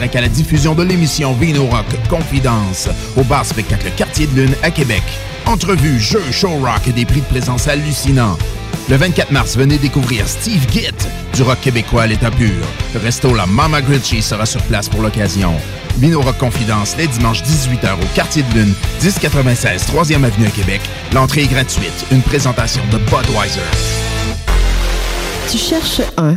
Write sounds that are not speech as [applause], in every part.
à la diffusion de l'émission Vino Rock Confidence au bar spectacle Quartier de Lune à Québec. Entrevues, jeux, show rock et des prix de présence hallucinants. Le 24 mars, venez découvrir Steve Gitt du rock québécois à l'état pur. Le resto La Mama Gritchy sera sur place pour l'occasion. Vino Rock Confidence les dimanches 18h au Quartier de Lune, 1096 3e Avenue à Québec. L'entrée est gratuite. Une présentation de Budweiser. Tu cherches un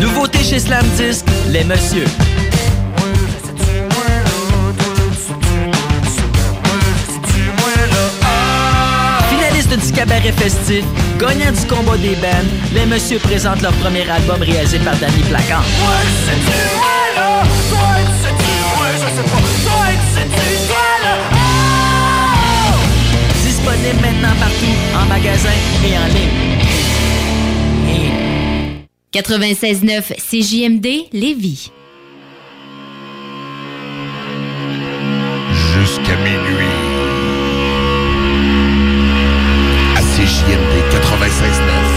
Nouveauté chez Slam Disc, les messieurs. Finaliste du cabaret festif, gagnant du combat des bands, les messieurs présentent leur premier album réalisé par Danny Placan. Disponible maintenant partout, en magasin et en ligne. 96.9 CJMD Lévis. Jusqu'à minuit. À CJMD 96.9.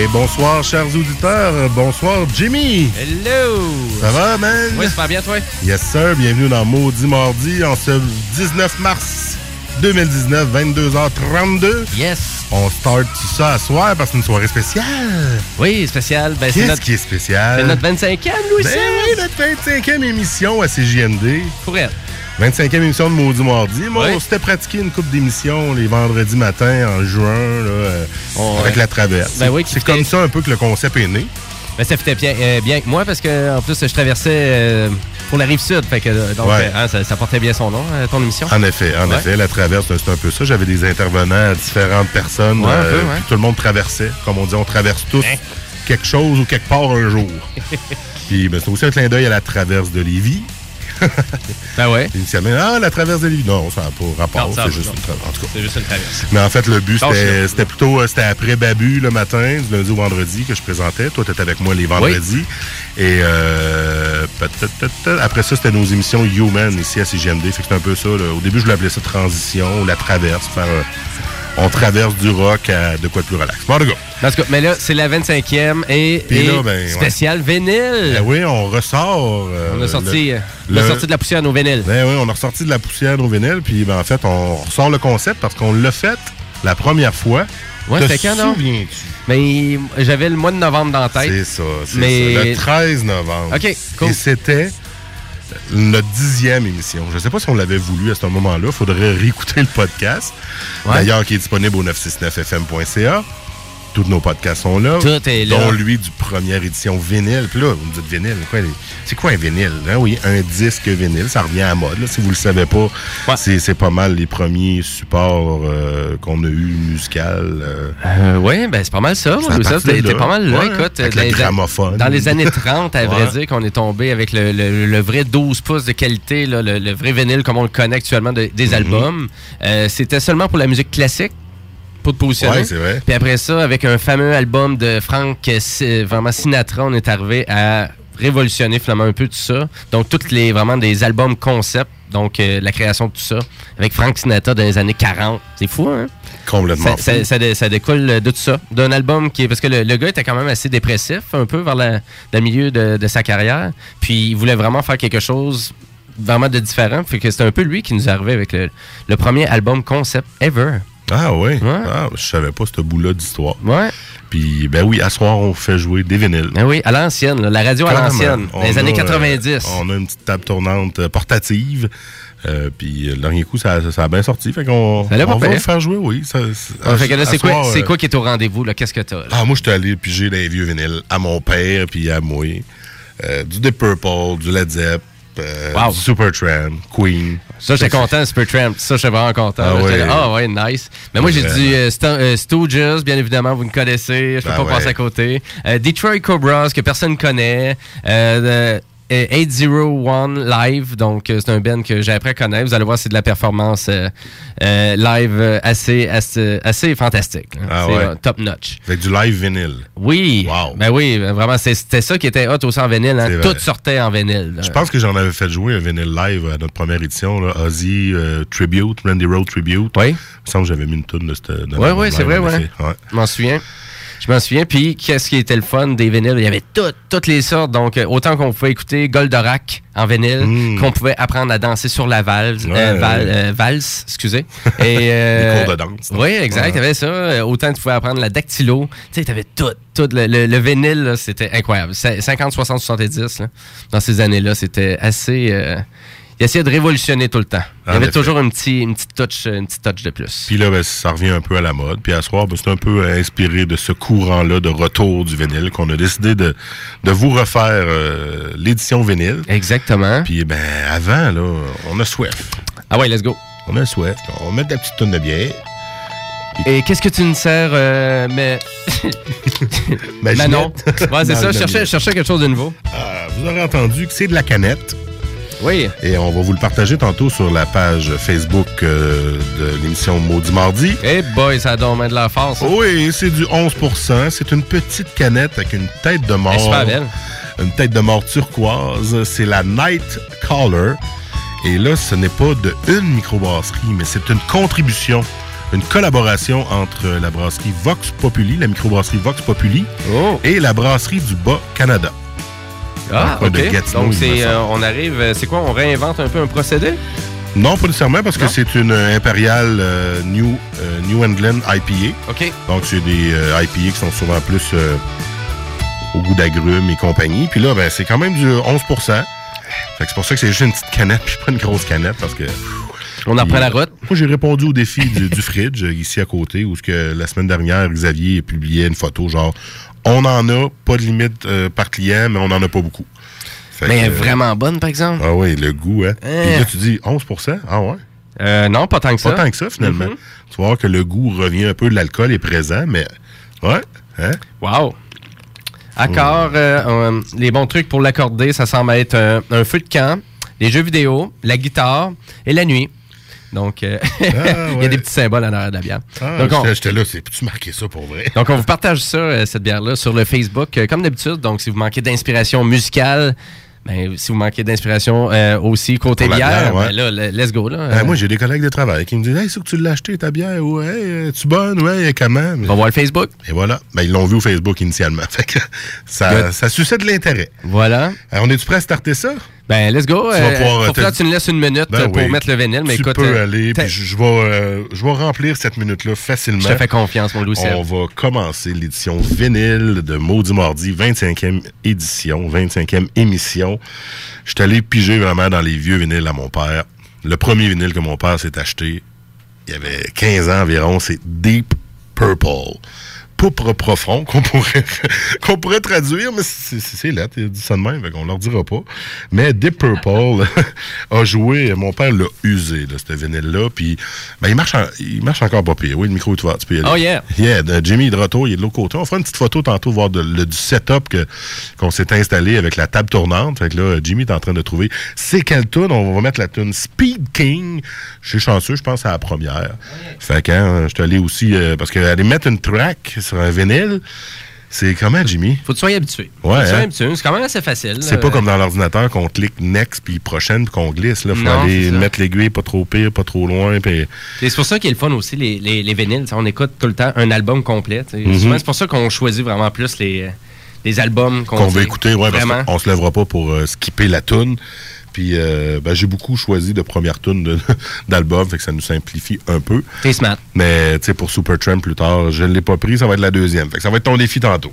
Et bonsoir, chers auditeurs. Bonsoir, Jimmy. Hello! Ça va, man? Oui, ça va bien, toi? Yes, sir. Bienvenue dans Maudit Mardi en ce 19 mars 2019, 22h32. Yes! On start tout ça à soir parce que c'est une soirée spéciale. Oui, spécial. Ben, c'est Qu'est-ce notre, qui est spécial? c'est notre 25e, Louis Ben oui, notre 25e émission à CJMD. Pour elle. 25e émission de Maudit Mardi. Moi, Ouais. on s'était pratiqué une coupe d'émissions les vendredis matins en juin là, euh, avec la traverse. Ben oui, c'est comme ça un peu que le concept est né. Ben, ça fitait bien, euh, bien que moi parce que en plus, je traversais euh, pour la rive sud. Fait que, donc, Ouais. euh, hein, ça, ça portait bien son nom, euh, ton émission. En effet, en Ouais. effet, la traverse, c'est un peu ça. J'avais des intervenants, différentes personnes. Ouais, peu, Tout le monde traversait. Comme on dit, on traverse tous Hein? quelque chose ou quelque part un jour. [laughs] puis ben, c'est aussi un clin d'œil à la traverse de Lévis. [laughs] ben ouais. Initialement, ah, la traverse de Lévis. Non, ça n'a pas rapport. C'est juste une traverse. En tout cas. C'est juste une traverse. Mais en fait, le but, c'était plutôt euh, c'était après Babu le matin, du lundi au vendredi que je présentais. Toi, tu étais avec moi les vendredis. Et euh, après ça, c'était nos émissions Human ici à CGMD. Fait que c'était un peu ça. là. Au début, je appeler ça transition ou la traverse. Faire un- on traverse du rock à de quoi de plus relax. Bon, tout cas, mais là, c'est la 25e et, et là, ben, ouais. spécial vinyle. Ben oui, on ressort. euh, on a sorti, le- le- sorti de la poussière à nos vinyles. Ben oui, on a ressorti de la poussière au vinyle, puis ben, en fait, on ressort le concept parce qu'on l'a fait la première fois. Ouais, c'était quand, non? Mais j'avais le mois de novembre dans la tête. C'est ça, c'est Mais- ça. Le 13 novembre. OK, cool. Et c'était notre dixième émission. Je ne sais pas si on l'avait voulu à ce moment-là. Il faudrait réécouter le podcast. Ouais. D'ailleurs, qui est disponible au 969fm.ca. Tous nos podcasts sont là. Tout est là. Dont lui du première édition vinyle. Puis là, vous me dites vinyle, quoi, c'est quoi un vinyle? hein? Oui, un disque vinyle, ça revient à mode. là. Si vous le savez pas, c'est, c'est pas mal les premiers supports euh, qu'on a eu musical. euh. Euh, oui, ben c'est pas mal ça. Moi, t'es pas mal là. Ouais, écoute, avec dans le les- gramophone. Dans les années 30, à vrai Ouais. dire, qu'on est tombé avec le, le- le vrai 12 pouces de qualité, là, le, le vrai vinyle comme on le connaît actuellement de- Mhm. des albums. C'était seulement pour la musique classique. Pour te positionner. Ouais, c'est vrai. Puis après ça, avec un fameux album de Frank vraiment Sinatra, on est arrivé à révolutionné finalement un peu tout ça. Donc, toutes les vraiment des albums concept, donc euh, la création de tout ça, avec Frank Sinatra dans les années 40. C'est fou, hein? Complètement. Ça, ça- ça dé- ça découle de tout ça. D'un album qui est. Parce que le, le gars était quand même assez dépressif, un peu vers la- le milieu de, de sa carrière. Puis il voulait vraiment faire quelque chose vraiment de différent. Fait que c'est un peu lui qui nous est arrivé avec le, le premier album concept ever. Ah oui? Ah, je savais pas ce bout-là d'histoire. Ouais. Puis, ben oui, à soir, on fait jouer des vinyles. Ben oui, à l'ancienne, la radio à l'ancienne, dans les années a, 90. euh, on a une petite table tournante euh, portative. Euh, puis le dernier coup, ça, ça a bien sorti. Fait qu'on on va le faire jouer, oui. Ça, Ah, fait que là, c'est quoi, soir, c'est euh, quoi qui est au rendez-vous? là? Qu'est-ce que t'as? là? Ah, moi, j'étais allé piger des vieux vinyles à mon père puis à moi. Euh, du Deep Purple, du Led Zepp, euh, Wow. Supertramp, Queen. Ça, j'étais content, Supertramp. Ça, j'étais vraiment content. Ah Ah ouais, nice. Mais moi, j'ai du euh, Sto- euh, Stooges, bien évidemment, vous me connaissez. Je peux Ben pas ouais. passer à côté. Euh, Detroit Cobras, que personne connaît. Euh, de- euh, 801 Live, donc euh, c'est un band que j'ai appris à connaître. Vous allez voir, c'est de la performance euh, euh, live assez, assez, assez fantastique. là. Ah c'est ouais. euh, top notch. Fait que du live vinyle. Oui. Ben oui, vraiment, c'était ça qui était hot aussi en vinyle. hein. Tout sortait en vinyle. là. Je pense que j'en avais fait jouer un vinyle live à notre première édition, là, Ozzy Tribute, Randy Road Tribute. Oui. Il me semble que j'avais mis une toune de cette. de Oui, oui, c'est vrai, ouais. ouais. Je m'en souviens. Je m'en souviens. Puis, qu'est-ce qui était le fun des vinyles? Il y avait toutes, toutes les sortes. Donc, euh, autant qu'on pouvait écouter Goldorak en vinyle, qu'on pouvait apprendre à danser sur la valse. Ouais, euh, val- ouais. euh, valse, excusez. [laughs] Et, euh, Des cours de danse? Oui, exact. Ouais. Avait ça. Autant tu pouvais apprendre la dactylo. Tu sais, tu avais tout. tout le, le- le vinyle, c'était incroyable. C'est 50, 60, 70. là. Dans ces années-là, c'était assez... il essayait de révolutionner tout le temps. Il y avait effet. toujours une petite, une, petite touch, une petite touch de plus. Puis là, ben, ça revient un peu à la mode. Puis à soir, ben, c'est un peu euh, inspiré de ce courant-là de retour du vinyle qu'on a décidé de, de vous refaire euh, l'édition vinyle. Exactement. Puis ben avant, là, on a soif. Ah ouais, let's go. On a soif. On va mettre de la petite tonne de bière. Et qu'est-ce que tu nous sers, euh, mais... [laughs] Ma Manon. Ouais, c'est ça, cherchais, je cherchais quelque chose de nouveau. Ah, vous aurez entendu que c'est de la canette. Oui. Et on va vous le partager tantôt sur la page Facebook euh, de l'émission Maudit Mardi. Eh boy, ça donne de la force. Oui, c'est du 11% C'est une petite canette avec une tête de mort. Est super belle. Une tête de mort turquoise. C'est la Night Caller. Et là, ce n'est pas de une microbrasserie, mais c'est une contribution, une collaboration entre la brasserie Vox Populi, la microbrasserie Vox Populi, et la brasserie du Bas-Canada. Ah, ok. de Gatineau, Donc, c'est, euh, on arrive, euh, c'est quoi, on réinvente un peu un procédé? Non, pas nécessairement, parce Non? que c'est une impériale euh, New, euh, New England IPA. OK. Donc, c'est des IPA qui sont souvent plus au goût d'agrumes et compagnie. Puis là, ben, c'est quand même du 11 Fait que c'est pour ça que c'est juste une petite canette, [laughs] puis pas une grosse canette, parce que... On en reprend la route. Moi, j'ai répondu au défi du, du fridge, euh, ici à côté, où ce que la semaine dernière, Xavier publiait une photo, genre, on en a, pas de limite euh, par client, mais on en a pas beaucoup. Fait Mais que, elle est euh, vraiment bonne, par exemple. Ah oui, le goût, hein. Hein. Puis là, tu dis 11 Ah ouais? Euh, non, pas tant que ça. Pas tant que ça, finalement. Mhm. Tu voir que le goût revient un peu de l'alcool est présent, mais ouais, hein? Wow. Accord, euh, euh, les bons trucs pour l'accorder, ça semble être euh, un feu de camp, les jeux vidéo, la guitare et la nuit. Donc, euh, [laughs] il y a des petits symboles en arrière de la bière. Ah, Donc, on- j'étais- là, c'est peux-tu marquer ça pour vrai? Donc, on vous partage ça, euh, cette bière-là, sur le Facebook, euh, comme d'habitude. Donc, si vous manquez d'inspiration musicale, ben, si vous manquez d'inspiration euh, aussi côté bière, bière, ouais. ben là, le- let's go. Là. Ben, moi, j'ai des collègues de travail qui me disent Hey, c'est que tu l'as acheté ta bière? Ouais, euh, tu bonne? Ouais, comment? on va voir le Facebook. Et voilà. Ben, ils l'ont vu au Facebook initialement. [laughs] Fait que ça, Good. ça suscite de l'intérêt. Voilà. Alors, on est-tu prêt à starter ça? Ben, let's go. Tu vas Euh, pouvoir, te- que tu nous laisses une minute Ben euh, pour oui. mettre le vinyle. Mais tu écoute, peux euh, aller, puis je, je vais, euh, je vais remplir cette minute-là facilement. Je te fais confiance, mon Louis On va commencer l'édition vinyle de Maudit Mardi, 25e édition, 25e émission. Je suis allé piger vraiment dans les vieux vinyles à mon père. Le premier vinyle que mon père s'est acheté, il y avait 15 ans environ, c'est Deep Purple. Poupre profond, qu'on pourrait, [laughs] qu'on pourrait traduire, mais c'est là, tu dit ça de même, on leur dira pas. Mais Deep Purple [laughs] a joué, mon père l'a usé, là, ce vinyle-là, puis ben, il, marche en- il marche encore pas pire. Oui, le micro est ouvert, tu peux y aller. Oh, yeah. Yeah, de Jimmy est de retour, il est de l'autre côté. On fera une petite photo tantôt, voir de- le, du setup qu'on s'est installé avec la table tournante. Fait que là, Jimmy est en train de trouver c'est quelle tune. On va mettre la tune Speed King. Je suis chanceux, je pense à la première. Fait que hein, je suis allé aussi, euh, parce qu'aller mettre une track sur un vinyle, C'est comment, Jimmy? Faut que tu sois habitué. Ouais, Faut que tu sois hein? habitué. C'est quand même assez facile. C'est pas comme dans l'ordinateur qu'on clique next puis prochaine puis qu'on glisse. Là, faut Non, aller mettre l'aiguille pas trop pire, pas trop loin. Puis... C'est pour ça qu'il est le fun aussi, les, les, les vinyles. T'sais, On écoute tout le temps un album complet. Mhm. Souvent, c'est pour ça qu'on choisit vraiment plus les, les albums qu'on veut écouter, ouais, parce Vraiment. qu'on se lèvera pas pour euh, skipper la tune. Puis euh, ben, j'ai beaucoup choisi de première tune [laughs] d'album, fait que ça nous simplifie un peu. T'es smart. Mais tu sais, pour Supertramp plus tard, je ne l'ai pas pris, ça va être la deuxième. Fait que ça va être ton défi tantôt.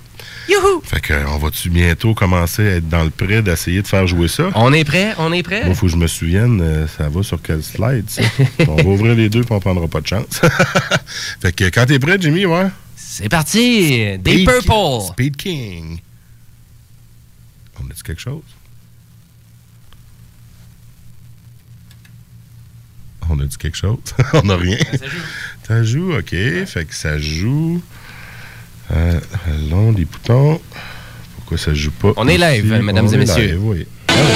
Youhou! Fait que on va-tu bientôt commencer à être dans le prêt d'essayer de faire jouer ça? On est prêt? On est prêt? Moi, faut que je me souvienne, euh, ça va sur quel slide, ça? [laughs] on va ouvrir les deux, puis on prendra pas de chance. [laughs] fait que quand t'es prêt, Jimmy, ouais? C'est parti! Des Speed Purple! King. Speed King. On a-tu quelque chose? On a dit quelque chose? [laughs] On n'a rien. Ça joue. Ça joue, OK. Fait que ça joue. Euh, long des boutons. Pourquoi ça joue pas? On est live, mesdames On et messieurs. live, oui. d'entendre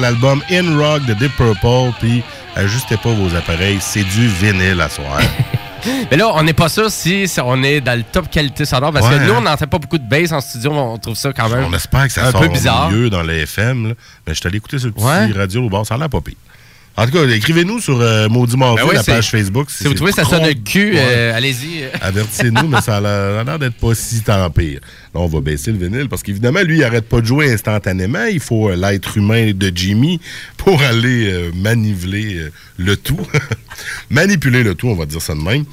l'album In Rock de Deep Purple. Puis, ajustez pas vos appareils, c'est du vinyle à soir. [laughs] Mais là, on n'est pas sûr si on est dans le top qualité sonore parce Ouais, que nous, on n'entend pas beaucoup de bass en studio. On trouve ça quand même On espère que ça un sort peu bizarre. mieux dans les FM. là. Mais je suis allé écouter ce petit Ouais. radio au bord, ça a l'air pas pire. En tout cas, écrivez-nous sur euh, Maudit Mardi, Ben oui, la page Facebook. Si vous trouvez que ça sonne le cul, Ouais. euh, allez-y. Avertissez-nous, mais ça a l'air ça a l'air d'être pas si tant pire. Là, on va baisser le vinyle parce qu'évidemment, lui, il arrête pas de jouer instantanément. Il faut euh, l'être humain de Jimmy pour [laughs] aller euh, manipuler euh, le tout. [laughs] Manipuler le tout, on va dire ça de même.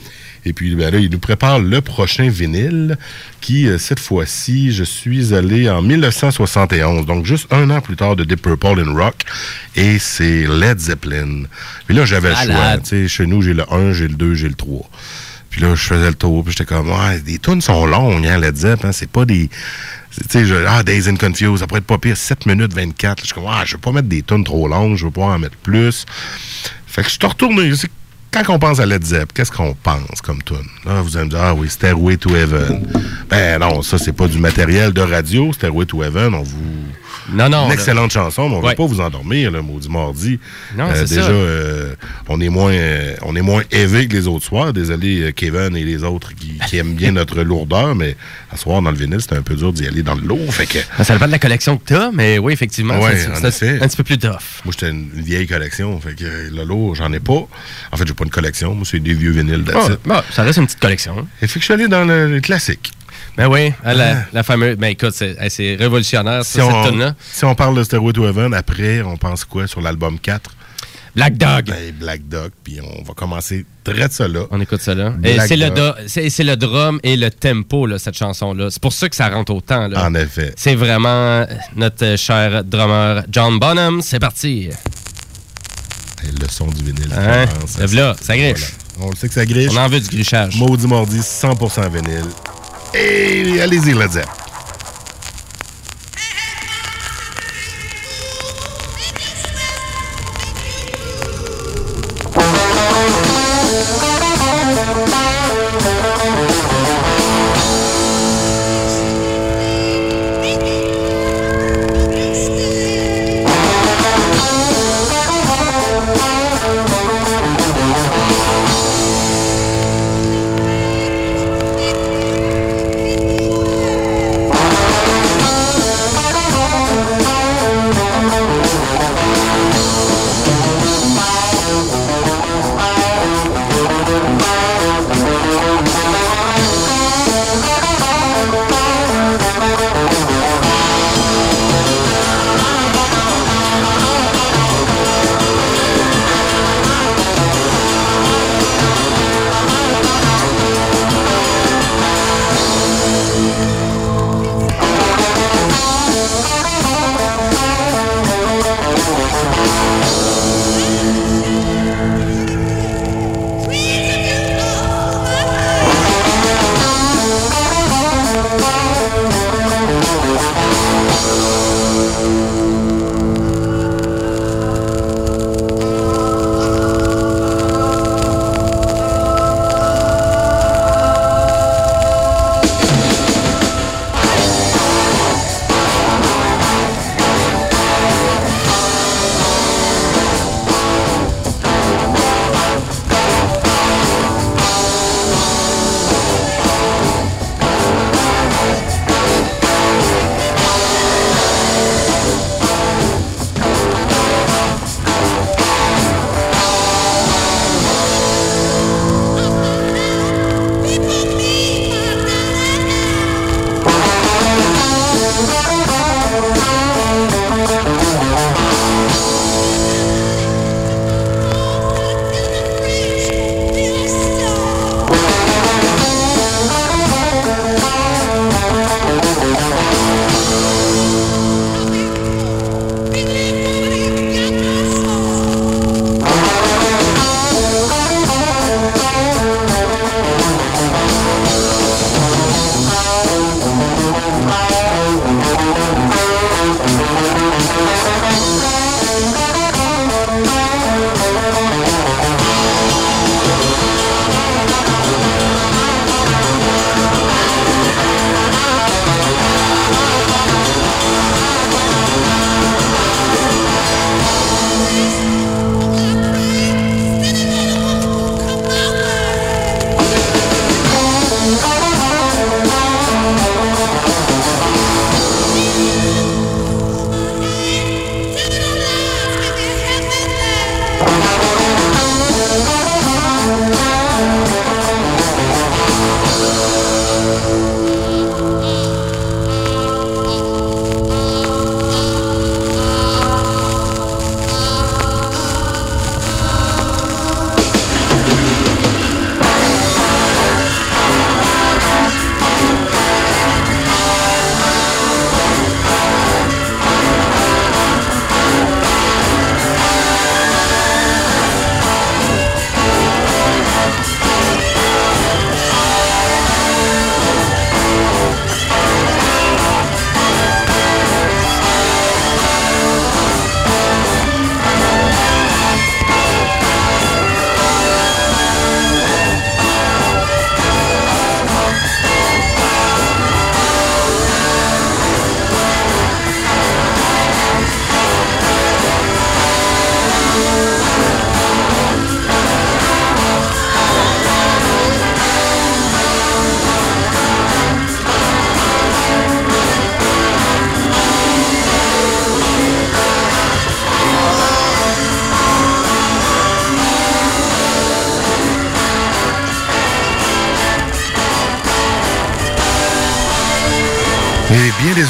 Et puis, ben là, il nous prépare le prochain vinyle qui, euh, cette fois-ci, je suis allé en 1971, donc juste un an plus tard de Deep Purple in Rock, et c'est Led Zeppelin. Puis là, j'avais le choix. Chez nous, j'ai le 1, j'ai le 2, j'ai le 3. Puis là, je faisais le tour, puis j'étais comme, ouais, des tunes sont longues, hein, Led Zepp, hein, c'est pas des... Tu sais, ah, Days and Confused, ça pourrait être pas pire, 7 minutes 24. Je suis comme, ah, je veux pas mettre des tunes trop longues, je veux pas en mettre plus. Fait que je retourne, c'est- quand on pense à Led Zepp, qu'est-ce qu'on pense comme tune? Là, vous allez me dire, ah oui, Stairway to Heaven. Ben non, ça, c'est pas du matériel de radio, Stairway to Heaven, on vous... Non, non. Une là. excellente chanson, mais on ne Ouais. veut pas vous endormir, le maudit mardi. Non, Euh, déjà, ça. euh, on est moins euh, on est moins élevé que les autres soirs. Désolé, euh, Kevin et les autres qui, qui aiment bien notre lourdeur, mais à soir dans le vinyle, c'était un peu dur d'y aller dans le lourd. Fait que Ça dépend de la collection que t'as, mais oui, effectivement, Ouais, c'est- un petit peu plus tough. moi, j'étais une, une vieille collection. Fait que le lourd, j'en ai pas. En fait, j'ai pas une collection. Moi, c'est des vieux vinyles bon, ça reste une petite collection. hein. Et fait que je suis allé dans le, le classique. Ben oui, hein, la, Ah. la fameuse. Ben écoute, c'est révolutionnaire, Si ça, on, cette tune-là. si on parle de Stairway to Heaven, après, on pense quoi sur l'album 4? Black Dog. Ben, Black Dog. Puis on va commencer très de là. On écoute là. Et c'est le, c'est drum et le tempo, là, cette chanson-là. C'est pour ça que ça rentre autant. Là. En effet. C'est vraiment notre euh, cher drummer John Bonham. C'est parti. Hey, le son du vinyle. Hein? commence. Là, ça griche. Voilà. On le sait que ça griche. On en veut du grichage. Maudit Mardi, 100% vinyle. Et allez-y, Led Zepp.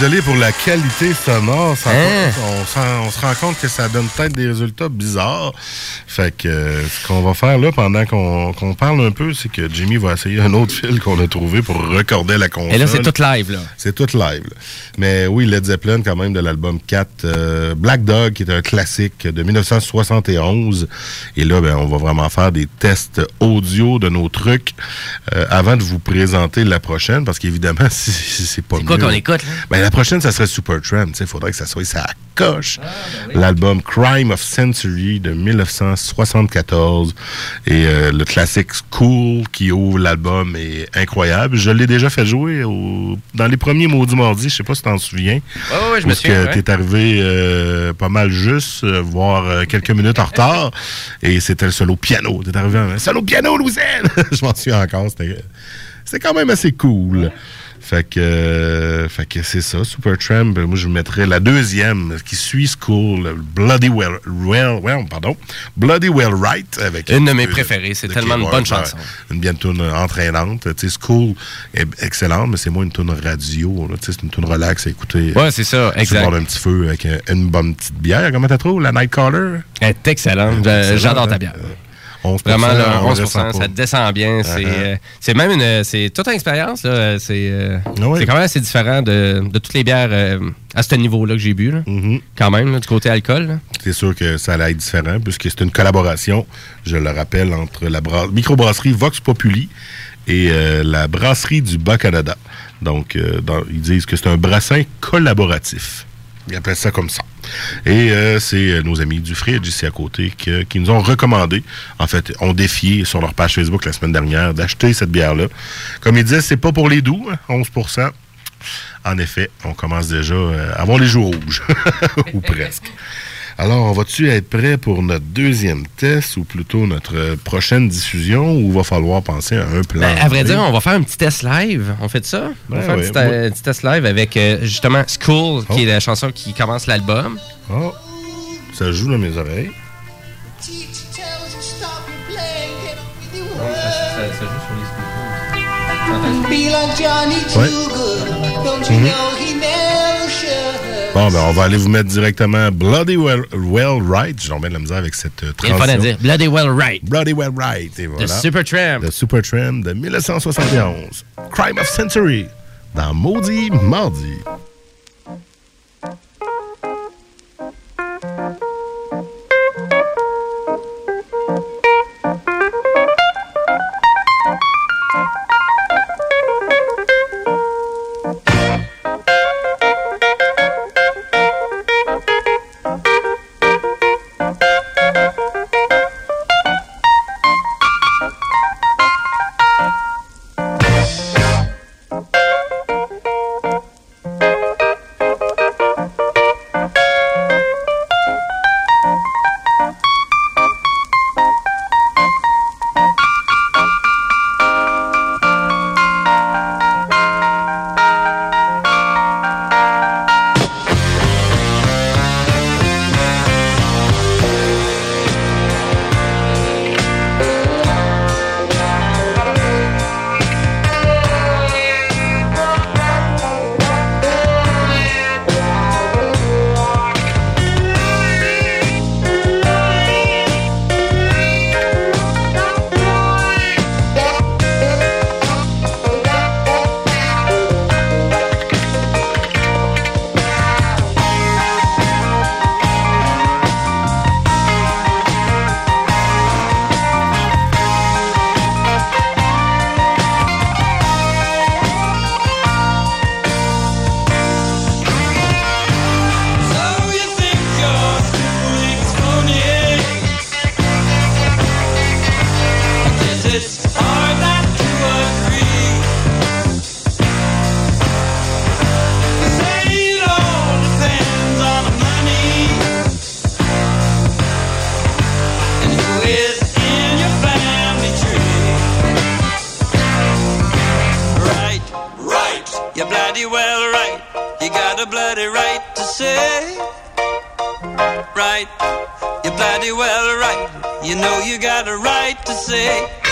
Désolé pour la qualité sonore. Ça- Hein? on, se rend compte que ça donne peut-être des résultats bizarres. Fait que euh, ce qu'on va faire là, pendant qu'on parle un peu, c'est que Jimmy va essayer un autre [laughs] fil qu'on a trouvé pour recorder la console. Et là, c'est tout live, là. C'est tout live. là. Mais oui, Led Zeppelin, quand même, de l'album 4, euh, Black Dog, qui est un classique de 1971. Et là, ben, on va vraiment faire des tests audio de nos trucs euh, avant de vous présenter la prochaine, parce qu'évidemment, [laughs] si, si c'est pas C'est quoi qu'on écoute, là? Ben, la prochaine, ça serait Supertramp. Il faudrait que ça soit ça coche. Ah, ben L'album Crime of Century de 1974. Et euh, le classique School qui ouvre l'album est incroyable. Je l'ai déjà fait jouer au- dans les premiers Maudits Mardis. Je sais pas si tu t'en souviens. Ouais, je me Parce souviens, que ouais. t'es arrivé euh, pas mal juste, euh, voire quelques minutes en retard. Et c'était le solo piano. T'es arrivé en solo piano, Louisiane! [laughs] Je m'en souviens encore. C'était c'était quand même assez cool. Fait que, euh, fait que c'est ça, Supertramp. Ben, Moi, je mettrais la deuxième qui suit School, Bloody Well, well, well, pardon, Bloody Well Right avec Une de mes euh, préférées. C'est tellement une bonne chanson. Une bien tune entraînante. Tu sais, School est excellente, mais c'est moins une tune radio. là. Tu sais, C'est une tune relax à écouter. Ouais, c'est ça, exact. d'un petit feu avec euh, une bonne petite bière. Comment t'as trouvé? La Nightcaller? Elle est excellente. Je- J'adore excellente, ta hein? bière. 11%, Vraiment, là, on 11%, ressent pas. ça descend bien. C'est Uh-huh. euh, c'est même une. C'est toute une expérience. C'est euh, c'est quand même assez différent de, de toutes les bières euh, à ce niveau-là que j'ai bu. là. Mm-hmm. Quand même, là, du côté alcool. C'est sûr que ça allait être différent puisque c'est une collaboration, je le rappelle, entre la bra- microbrasserie Vox Populi et la brasserie du Bas-Canada. Donc, dans- ils disent que c'est un brassin collaboratif. Ils appellent ça comme ça. Et euh, c'est euh, nos amis du Fridge ici à côté qui nous ont recommandé, en fait, ont défié sur leur page Facebook la semaine dernière d'acheter cette bière-là. Comme ils disaient, c'est pas pour les doux, hein, 11% En effet, on commence déjà euh, avoir les joues rouges, [laughs] ou presque. Alors, on va-tu être prêt pour notre deuxième test ou plutôt notre euh, prochaine diffusion ou va falloir penser à un plan? Ben, à vrai dire, on va faire un petit test live. On fait ça? on Ben va faire un ouais, petit, moi- euh, petit test live avec euh, justement School, qui est la chanson qui commence l'album. Oh, ça joue dans mes oreilles. Johnny Ouais. Too Bon, ben, on va aller vous mettre directement Bloody Well, well Right. J'ai bien de la misère avec cette euh, transition. dire. Bloody Well Right. Bloody Well Right. Et voilà. De Supertramp. De Supertramp de 1971. Crime of Century. Dans Maudit Mardi. To say.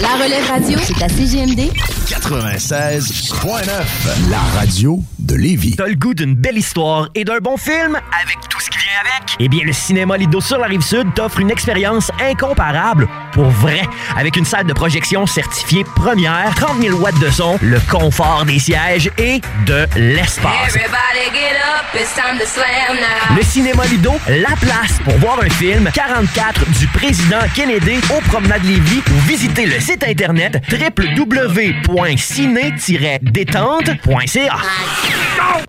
La relève radio, c'est à CGMD 96.9, la radio de Lévis. T'as le goût d'une belle histoire et d'un bon film? Avec tout ce qui avec? Eh bien, le Cinéma Lido sur la Rive-Sud t'offre une expérience incomparable pour vrai. Avec une salle de projection certifiée première, 30 000 watts de son, le confort des sièges et de l'espace. Everybody get up, it's time to slam now. Le Cinéma Lido, la place pour voir un film 44 du président Kennedy au Promenade Lévis ou visiter le site internet www.ciné-détente.ca.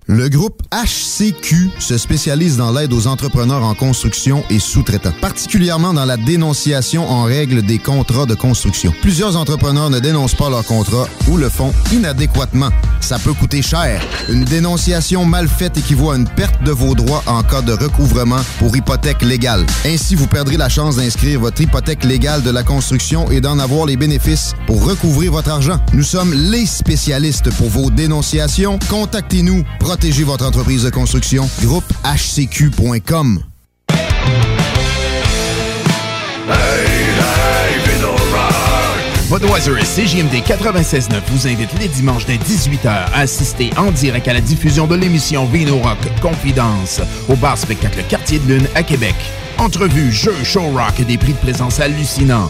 Le groupe HCQ se spécialise dans l'aide aux entrepreneurs en construction et sous-traitants, particulièrement dans la dénonciation en règle des contrats de construction. Plusieurs entrepreneurs ne dénoncent pas leurs contrats ou le font inadéquatement. Ça peut coûter cher. Une dénonciation mal faite équivaut à une perte de vos droits en cas de recouvrement pour hypothèque légale. Ainsi, vous perdrez la chance d'inscrire votre hypothèque légale de la construction et d'en avoir les bénéfices pour recouvrir votre argent. Nous sommes les spécialistes pour vos dénonciations. Contactez-nous. Protégez votre entreprise de construction. Groupe HCQ.com. Budweiser et CJMD 96.9 vous invitent les dimanches dès 18h à assister en direct à la diffusion de l'émission Vino Rock Confidence au bar spectacle Quartier de Lune à Québec. Entrevues, jeux, show rock et des prix de présence hallucinants.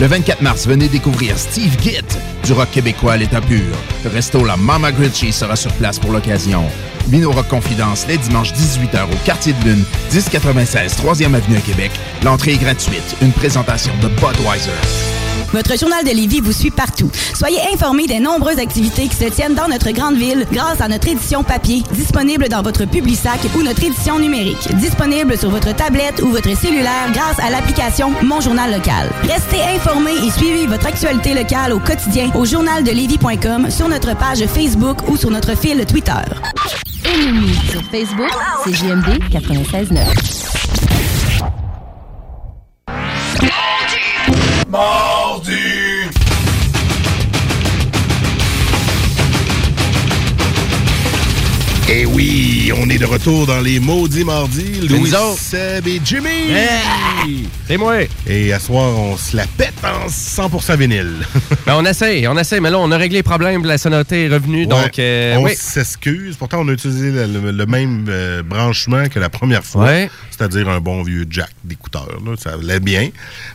Le 24 mars, venez découvrir Steve Gitt du rock québécois à l'état pur. Le resto La Mama Gritchy sera sur place pour l'occasion. Vino Rock Confidence les dimanches 18h au Quartier de Lune, 1096 3e Avenue à Québec. L'entrée est gratuite. Une présentation de Budweiser. Votre journal de Lévis vous suit partout. Soyez informés des nombreuses activités qui se tiennent dans notre grande ville grâce à notre édition papier, disponible dans votre Publisac ou notre édition numérique, disponible sur votre tablette ou votre cellulaire grâce à l'application Mon Journal Local. Restez informés et suivez votre actualité locale au quotidien au journaldelévis.com, sur notre page Facebook ou sur notre fil Twitter. Ennemi sur Facebook, c'est JMD 96.9. Mardi! Et Eh oui, on est de retour dans les maudits mardis. Louis, Seb et Jimmy. C'est moi. Et à soir, on se la pète en 100% vinyle. [laughs] Ben, on essaye, on essaye, mais là, on a réglé les problèmes, la sonorité est revenue, donc... euh, on oui. s'excuse. Pourtant, on a utilisé le, le- le même euh, branchement que la première fois. Ouais. C'est-à-dire un bon vieux jack d'écouteur. là. Ça allait bien.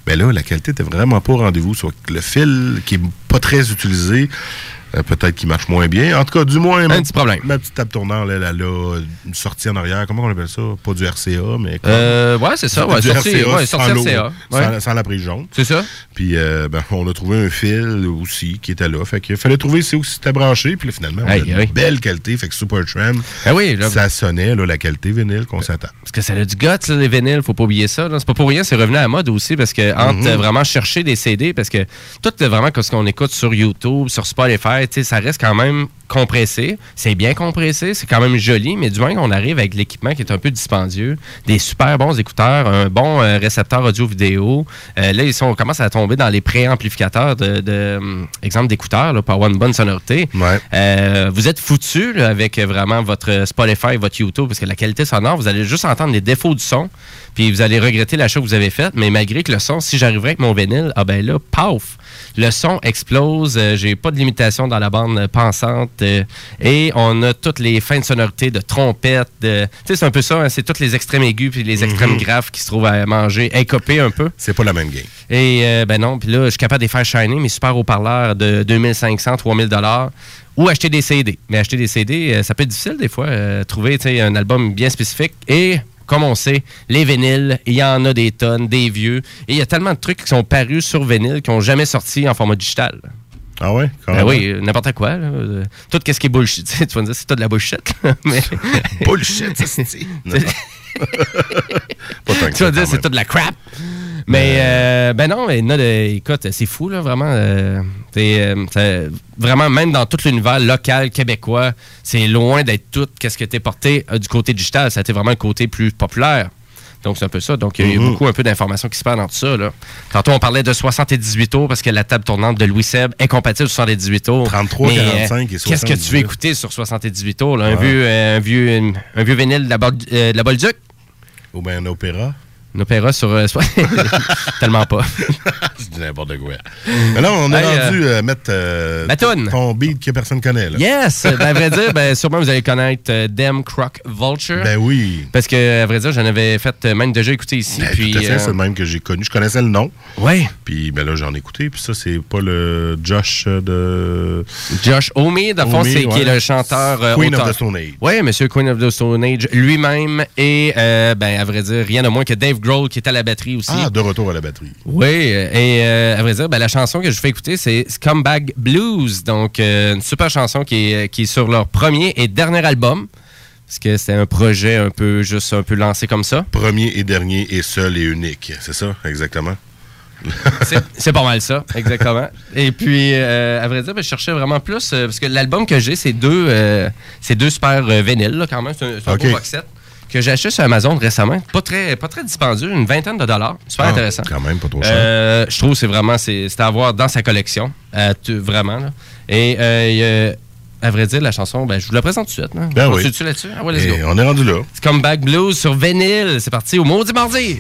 Mais là, la qualité était vraiment pas au rendez-vous. Soit le fil qui est pas très utilisé, euh, peut-être qu'il marche moins bien. En tout cas, du moins... Un petit problème. Ma petite table tournante, là, elle a une sortie en arrière. Comment on appelle ça? Pas du RCA, mais... comme- Euh, ouais, c'est ça, ouais, du sortie- ouais, sortie sans l'eau, RCA, ouais. Sans, sans la prise jaune. C'est ça. Puis euh, ben, on a trouvé un fil aussi qui était là. Fait qu'il fallait trouver c'est où c'était branché. Puis là, finalement, on a une belle qualité. Fait que Super Tram, Ah oui, là- ça sonnait là, la qualité vinyle qu'on s'attend. Parce que ça a du guts, là, les vinyles, faut pas oublier ça. C'est pas pour rien, c'est revenu à la mode aussi, parce que entre Mhm. euh, vraiment chercher des CD, parce que tout euh, vraiment ce qu'on écoute sur YouTube, sur Spotify, ça reste quand même compressé. C'est bien compressé, c'est quand même joli, mais du moins qu'on arrive avec l'équipement qui est un peu dispendieux, des super bons écouteurs, un bon euh, récepteur audio-vidéo. Euh, là, ils sont, on commence à tomber dans les préamplificateurs de, de, hum, exemple d'écouteurs pour avoir une bonne sonorité. Euh, vous êtes foutu avec euh, vraiment votre Spotify, votre YouTube, parce que la qualité sonore, vous allez juste entendre les défauts du son, puis vous allez regretter l'achat que vous avez fait. Mais malgré que le son, si j'arriverais avec mon vinyle, ah ben là, paf, le son explose. euh, J'ai pas de limitation dans la bande pensante. euh, et on a toutes les fins de sonorité de trompette. de- Tu sais, c'est un peu ça. hein, c'est tous les extrêmes aigus puis les extrêmes Mhm. graves qui se trouvent à manger, écopés un peu. C'est pas la même game. Et euh, ben non, puis là, je suis capable de les faire shiner, mes super haut-parleurs de 2500, 3000 dollars ou acheter des CD. Mais acheter des CD, ça peut être difficile des fois, trouver un album bien spécifique. Et comme on sait, les vinyles, il y en a des tonnes, des vieux. Et il y a tellement de trucs qui sont parus sur vinyle qui n'ont jamais sorti en format digital. Ah ouais? Ben carrément? oui, n'importe quoi. là. Tout ce qui est bullshit. [laughs] Tu vas me dire, c'est tout de la bullshit. [laughs] mais... Bullshit, ça, c'est- [laughs] tu vas dire, quand c'est tout de la crap. Mais, euh, ben non, mais non, écoute, c'est fou, là, vraiment. euh, euh, vraiment, même dans tout l'univers local québécois, c'est loin d'être tout qu'est-ce qui était porté euh, du côté digital. Ça a été vraiment le côté plus populaire. Donc, c'est un peu ça. Donc, il y a eu Mhm. beaucoup un peu d'informations qui se perdent dans tout ça. Là. Tantôt, on parlait de 78 tours parce que la table tournante de Louis Seb est compatible sur 78 tours. 33, Mais, 45 et Qu'est-ce que tu veux 78? écouter sur 78 tours? là? Un, vieux, euh, un, vieux, un vieux vinyle de la, Bol- euh, de la Bolduc? Ou bien un opéra. Un opéra sur... euh, [laughs] Tellement pas. [laughs] C'est n'importe quoi. Mais là, on est Hey, rendu mettre euh, la toune. ton beat que personne connaît. Là. Yes! [laughs] Ben, à vrai dire, ben, sûrement vous allez connaître euh, Dem Croc Vulture. Ben oui. Parce que, à vrai dire, j'en avais fait euh, même déjà écouter ici. Ben, puis, tout à fait, euh, c'est le même que j'ai connu. Je connaissais le nom. Ouais. Puis ben là, j'en ai écouté. Puis ça, c'est pas le Josh euh, de. Josh Homme, dans le fond, c'est qui est le chanteur. euh, Queen of the Stone Age. Oui, monsieur Queen of the Stone Age lui-même. Et, euh, ben, à vrai dire, rien de moins que Dave Grohl qui est à la batterie aussi. Ah, de retour à la batterie. Oui, euh, et euh, à vrai dire, ben, la chanson que je fais écouter, c'est Scumbag Blues. Donc, euh, une super chanson qui est, qui est sur leur premier et dernier album. Parce que c'était un projet un peu, juste un peu lancé comme ça. Premier et dernier et seul et unique. C'est ça, exactement? C'est- pas mal ça, exactement. Et puis, euh, à vrai dire, ben, je cherchais vraiment plus, euh, parce que l'album que j'ai, c'est deux, euh, c'est deux super vinyles, là, quand même. C'est un, c'est un Ok. beau box set que j'ai acheté sur Amazon récemment. Pas très, pas très dispendieux, une vingtaine de dollars. Super Ah, intéressant. Quand même, pas trop cher. Euh, je trouve que c'est vraiment, c'est c'est à avoir dans sa collection. Euh, tu- vraiment, là. Et, euh, à vrai dire, la chanson, ben, je vous la présente tout de suite. Là. Ben On oui. là-dessus? Ah ouais, let's Et go. on est rendu là. Scumbag Blues sur vinyle. C'est parti au Maudit Mardi.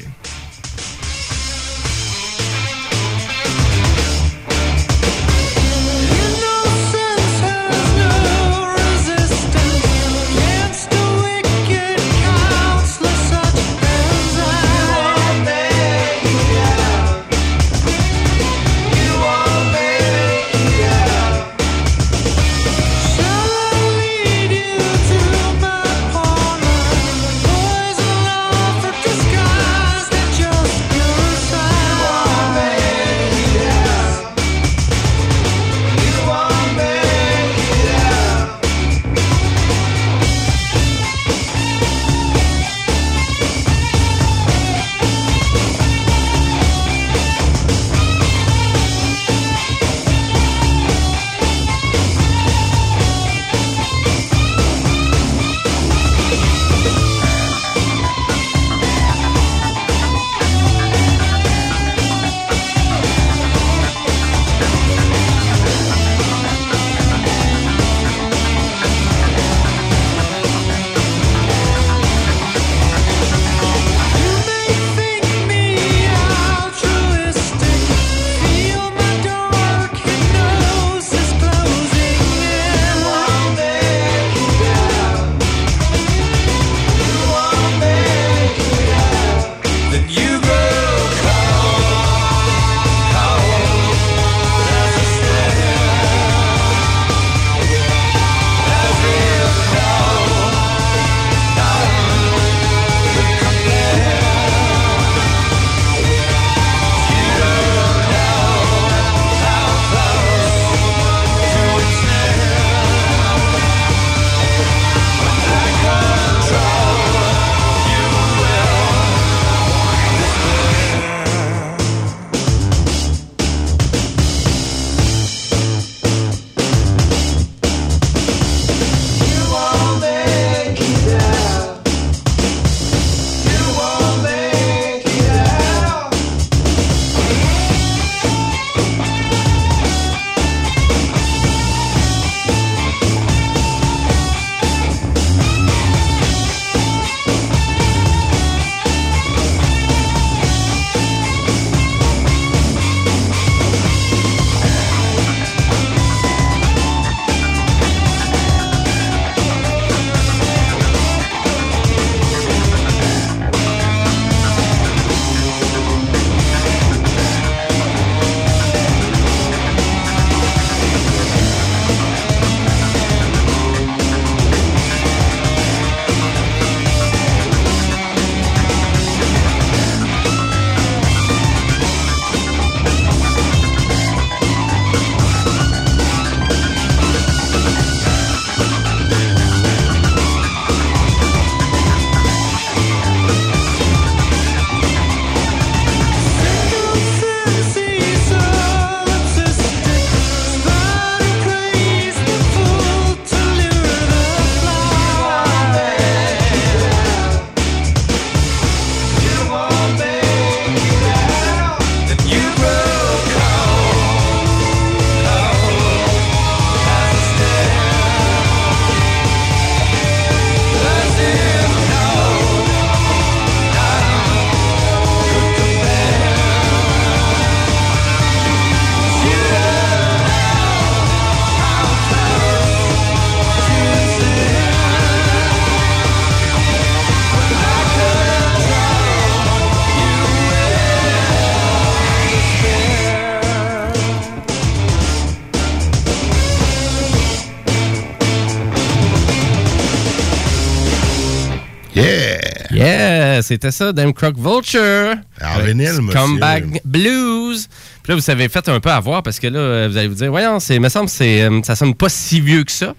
C'était ça, Damn Croc Vulture. En Avec vinyle, monsieur. Comeback Blues. Puis là, vous avez fait un peu avoir parce que là, vous allez vous dire, voyons, c'est, me semble, c'est, euh, ça sonne pas si vieux que ça.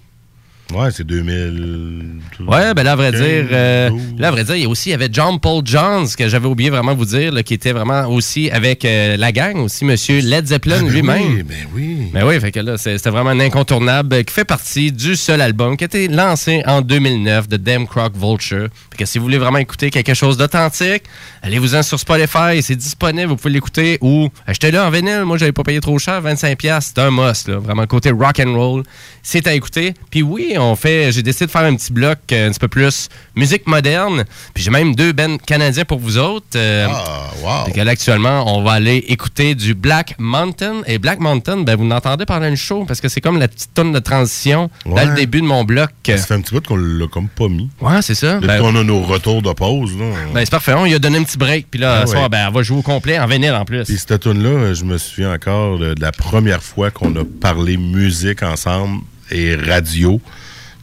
Ouais, c'est 2000. Ouais, ben là, à vrai 15, dire, euh, 12. là, à vrai dire, il y a aussi, il y avait John Paul Jones, que j'avais oublié vraiment vous dire, là, qui était vraiment aussi avec euh, la gang, aussi, monsieur Led Zeppelin Ah, ben lui-même. oui, ben oui. Ben oui, fait que là, c'était vraiment un incontournable qui fait partie du seul album qui a été lancé en 2009 de Damn Croc Vulture. Fait que si vous voulez vraiment écouter quelque chose d'authentique, allez-vous-en sur Spotify, c'est disponible, vous pouvez l'écouter ou achetez-le en vinyle. Moi, j'avais pas payé trop cher, 25$, piastres, c'est un must, là. Vraiment, côté rock and roll, c'est à écouter. Puis oui, on fait, j'ai décidé de faire un petit bloc euh, un petit peu plus musique moderne. Puis j'ai même deux bands canadiens pour vous autres. Euh, Ah, wow. que là, actuellement, on va aller écouter du Black Mountain. Et Black Mountain, ben, vous l'entendez pendant le show parce que c'est comme la petite tonne de transition dans Ouais. le début de mon bloc. Ça fait un petit bout qu'on l'a comme pas mis. Ouais, c'est ça. Depuis Ben, qu'on a nos retours de pause, là. ben, c'est parfait. On lui a donné un petit break. Puis là, Ah ce soir, ouais. ben, on va jouer au complet en vinyle en plus. Puis cette tune-là, je me souviens encore de la première fois qu'on a parlé musique ensemble et radio.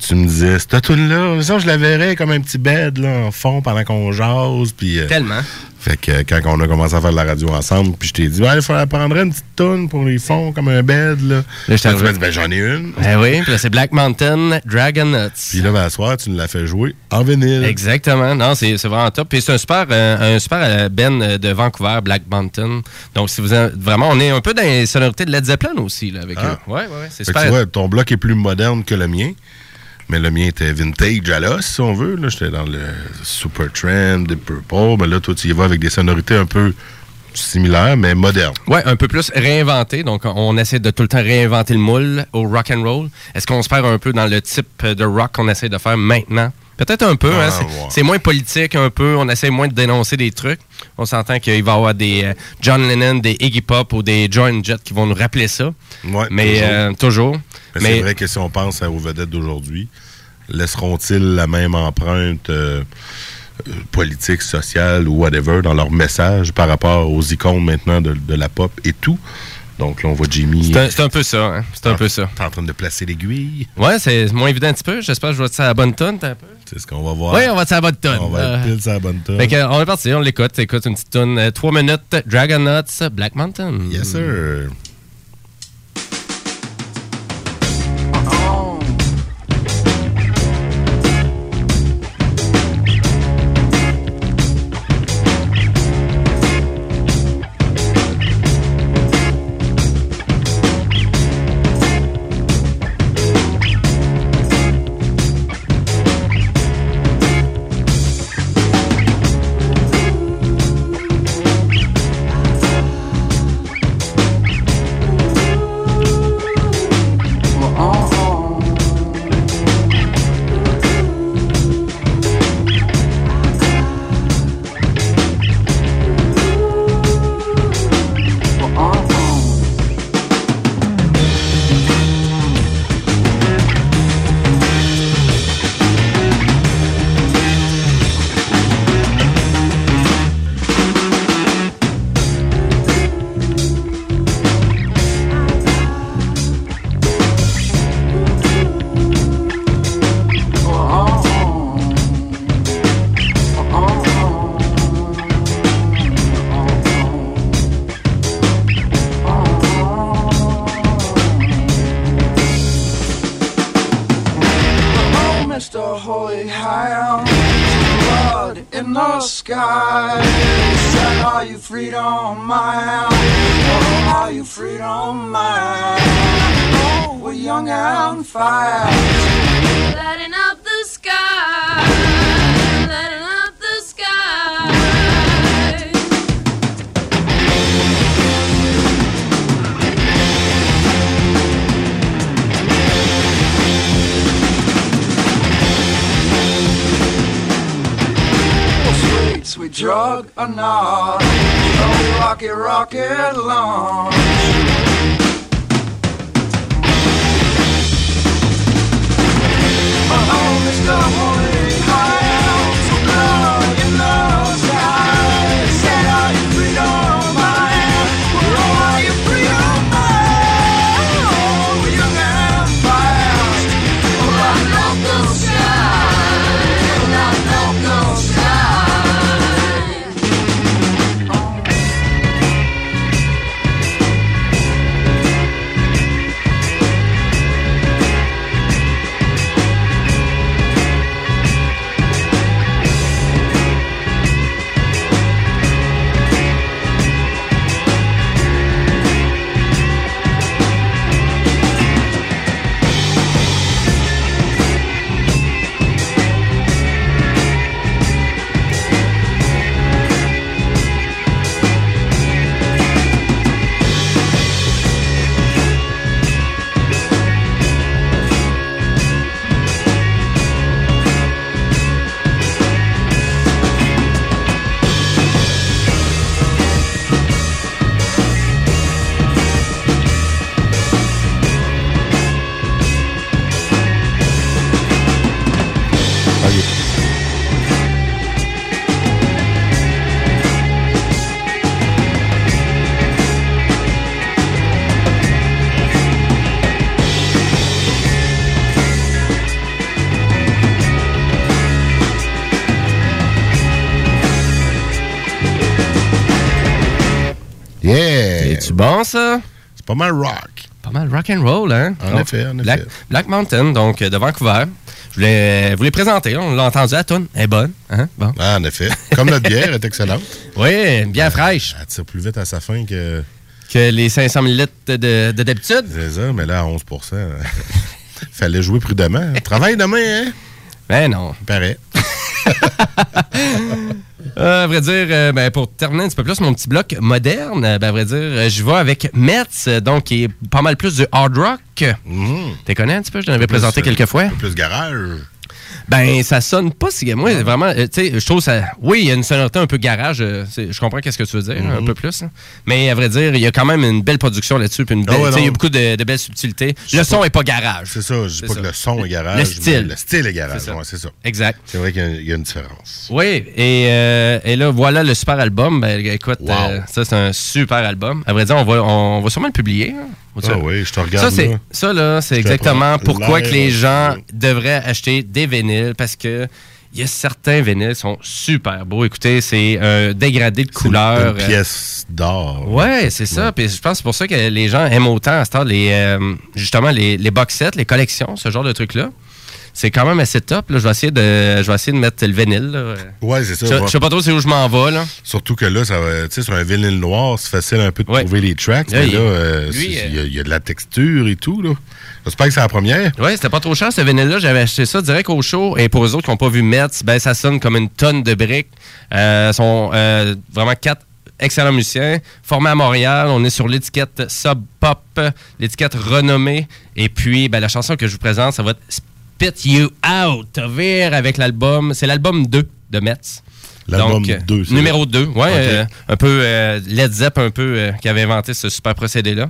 Tu me disais, cette tune-là, ça, je la verrais comme un petit bed là, en fond pendant qu'on jase. Puis, euh, Tellement. Fait que euh, quand on a commencé à faire de la radio ensemble, puis je t'ai dit, ouais, il faudrait prendre une petite tune pour les fonds comme un bed. Là, Là, je m'as dit, ben j'en ai une. Ben oui, puis là, c'est Black Mountain Dragon Nuts. Puis là, ben, soir, tu nous l'as fait jouer en vinyle. Exactement. Non, c'est c'est vraiment top. Puis c'est un super, euh, un super ben de Vancouver, Black Mountain. Donc, si vous en- vraiment, on est un peu dans les sonorités de Led Zeppelin aussi, là, avec Ah. eux. Ouais, ouais, ouais. C'est Fait que super. tu vois, ton bloc est plus moderne que le mien. Mais le mien était vintage à l'os, si on veut. J'étais dans le Supertramp, The Purple. Mais là, toi, tu y vas avec des sonorités un peu similaires, mais modernes. Ouais, un peu plus réinventé. Donc, on essaie de tout le temps réinventer le moule au rock and roll. Est-ce qu'on se perd un peu dans le type de rock qu'on essaie de faire maintenant? Peut-être un peu. Ah, hein. C'est- ouais. C'est moins politique un peu. On essaie moins de dénoncer des trucs. On s'entend qu'il va y avoir des euh, John Lennon, des Iggy Pop ou des Joan Jett qui vont nous rappeler ça. Ouais, Mais toujours. euh, toujours. Mais, Mais c'est vrai que si on pense à- aux vedettes d'aujourd'hui, laisseront-ils la même empreinte euh, politique, sociale ou whatever dans leur message par rapport aux icônes maintenant de, de la pop et tout? Donc là, on voit Jimmy. c'est un, peu ça. hein. C'est un peu ça. T'es en train de placer l'aiguille. Ouais, c'est moins évident un petit peu. J'espère que je vais être à la bonne tonne. un peu. C'est ce qu'on va voir. Oui, on va être à la bonne tonne. On va être Euh, pile sur la bonne tonne. Fait que, euh, on est parti, on l'écoute. Écoute une petite tonne. 3 minutes, Dragon Nuts, Black Mountain. Yes, sir. And C'est-tu bon, ça? C'est pas mal rock. Pas mal rock and roll, hein? En Donc, effet, en effet. Black, Black Mountain, donc euh, de Vancouver. Je voulais vous les présenter. On l'a entendu à tune. Elle est bonne. Hein? Bon. Ah, en effet. Comme notre bière est excellente. [laughs] Oui, bien fraîche. Elle tire plus vite à sa fin que. Que les 500 ml de, de d'habitude. C'est ça, mais là, à 11% [laughs] Fallait jouer prudemment. Travaille demain, hein? Ben non. Il paraît. [laughs] Euh, à vrai dire, euh, ben, pour terminer un petit peu plus mon petit bloc moderne, euh, ben, à vrai dire, je vais avec Metz, donc qui est pas mal plus du hard rock. T'es connais un petit peu? Je t'en avais présenté quelques fois. un peu Plus garage. Ben, ça sonne pas si. Moi, vraiment, euh, tu sais, je trouve ça. Oui, il y a une sonorité un peu garage. euh, je comprends qu'est-ce que tu veux dire, un peu plus. hein. Mais à vrai dire, il y a quand même une belle production là-dessus. une Ah ouais, il y a beaucoup de, de belles subtilités. Je Le son pas. est pas garage. C'est ça, je dis pas ça. que le son est garage. Le style. Le style est garage, C'est ça. ouais, ça. Exact. C'est vrai qu'il y a- il y, a une différence. Oui, et, euh, et là, voilà le super album. Ben, écoute, Wow. euh, ça, c'est un super album. À vrai dire, on va, on, va sûrement le publier. hein. Ah oui, je te regarde, Ça, c'est, là. ça, là, c'est exactement pourquoi que les là. gens devraient acheter des vinyles parce que il y a certains vinyles qui sont super beaux. Écoutez, c'est un dégradé de couleur. Une pièce d'or. Ouais, c'est ça. Puis je pense que c'est pour ça que les gens aiment autant à ce temps les, euh, justement les, les box sets, les collections, ce genre de trucs-là. C'est quand même assez top. Là. Je, vais essayer de, je vais essayer de mettre le vinyle. là. Ouais, c'est ça. Je, je sais pas trop c'est où je m'en vais. Là. Surtout que là, ça va, tu sais, sur un vinyle noir, c'est facile un peu de Ouais. trouver les tracks. Là, mais il- là, euh, lui, il y, a- il y a de la texture et tout. là. J'espère que c'est la première. Ouais, c'était pas trop cher ce vinyle-là. J'avais acheté ça direct au show. Et pour eux autres qui n'ont pas vu Metz, ben ça sonne comme une tonne de briques. Euh, sont euh, vraiment quatre excellents musiciens. Formés à Montréal, on est sur l'étiquette Sub Pop, l'étiquette renommée. Et puis, ben, la chanson que je vous présente, ça va être Spit You Out, avec l'album. C'est l'album 2 de Metz. L'album Donc, euh, 2, c'est Numéro vrai. 2, ouais. Euh, un peu euh, Led Zepp, un peu, euh, qui avait inventé ce super procédé-là.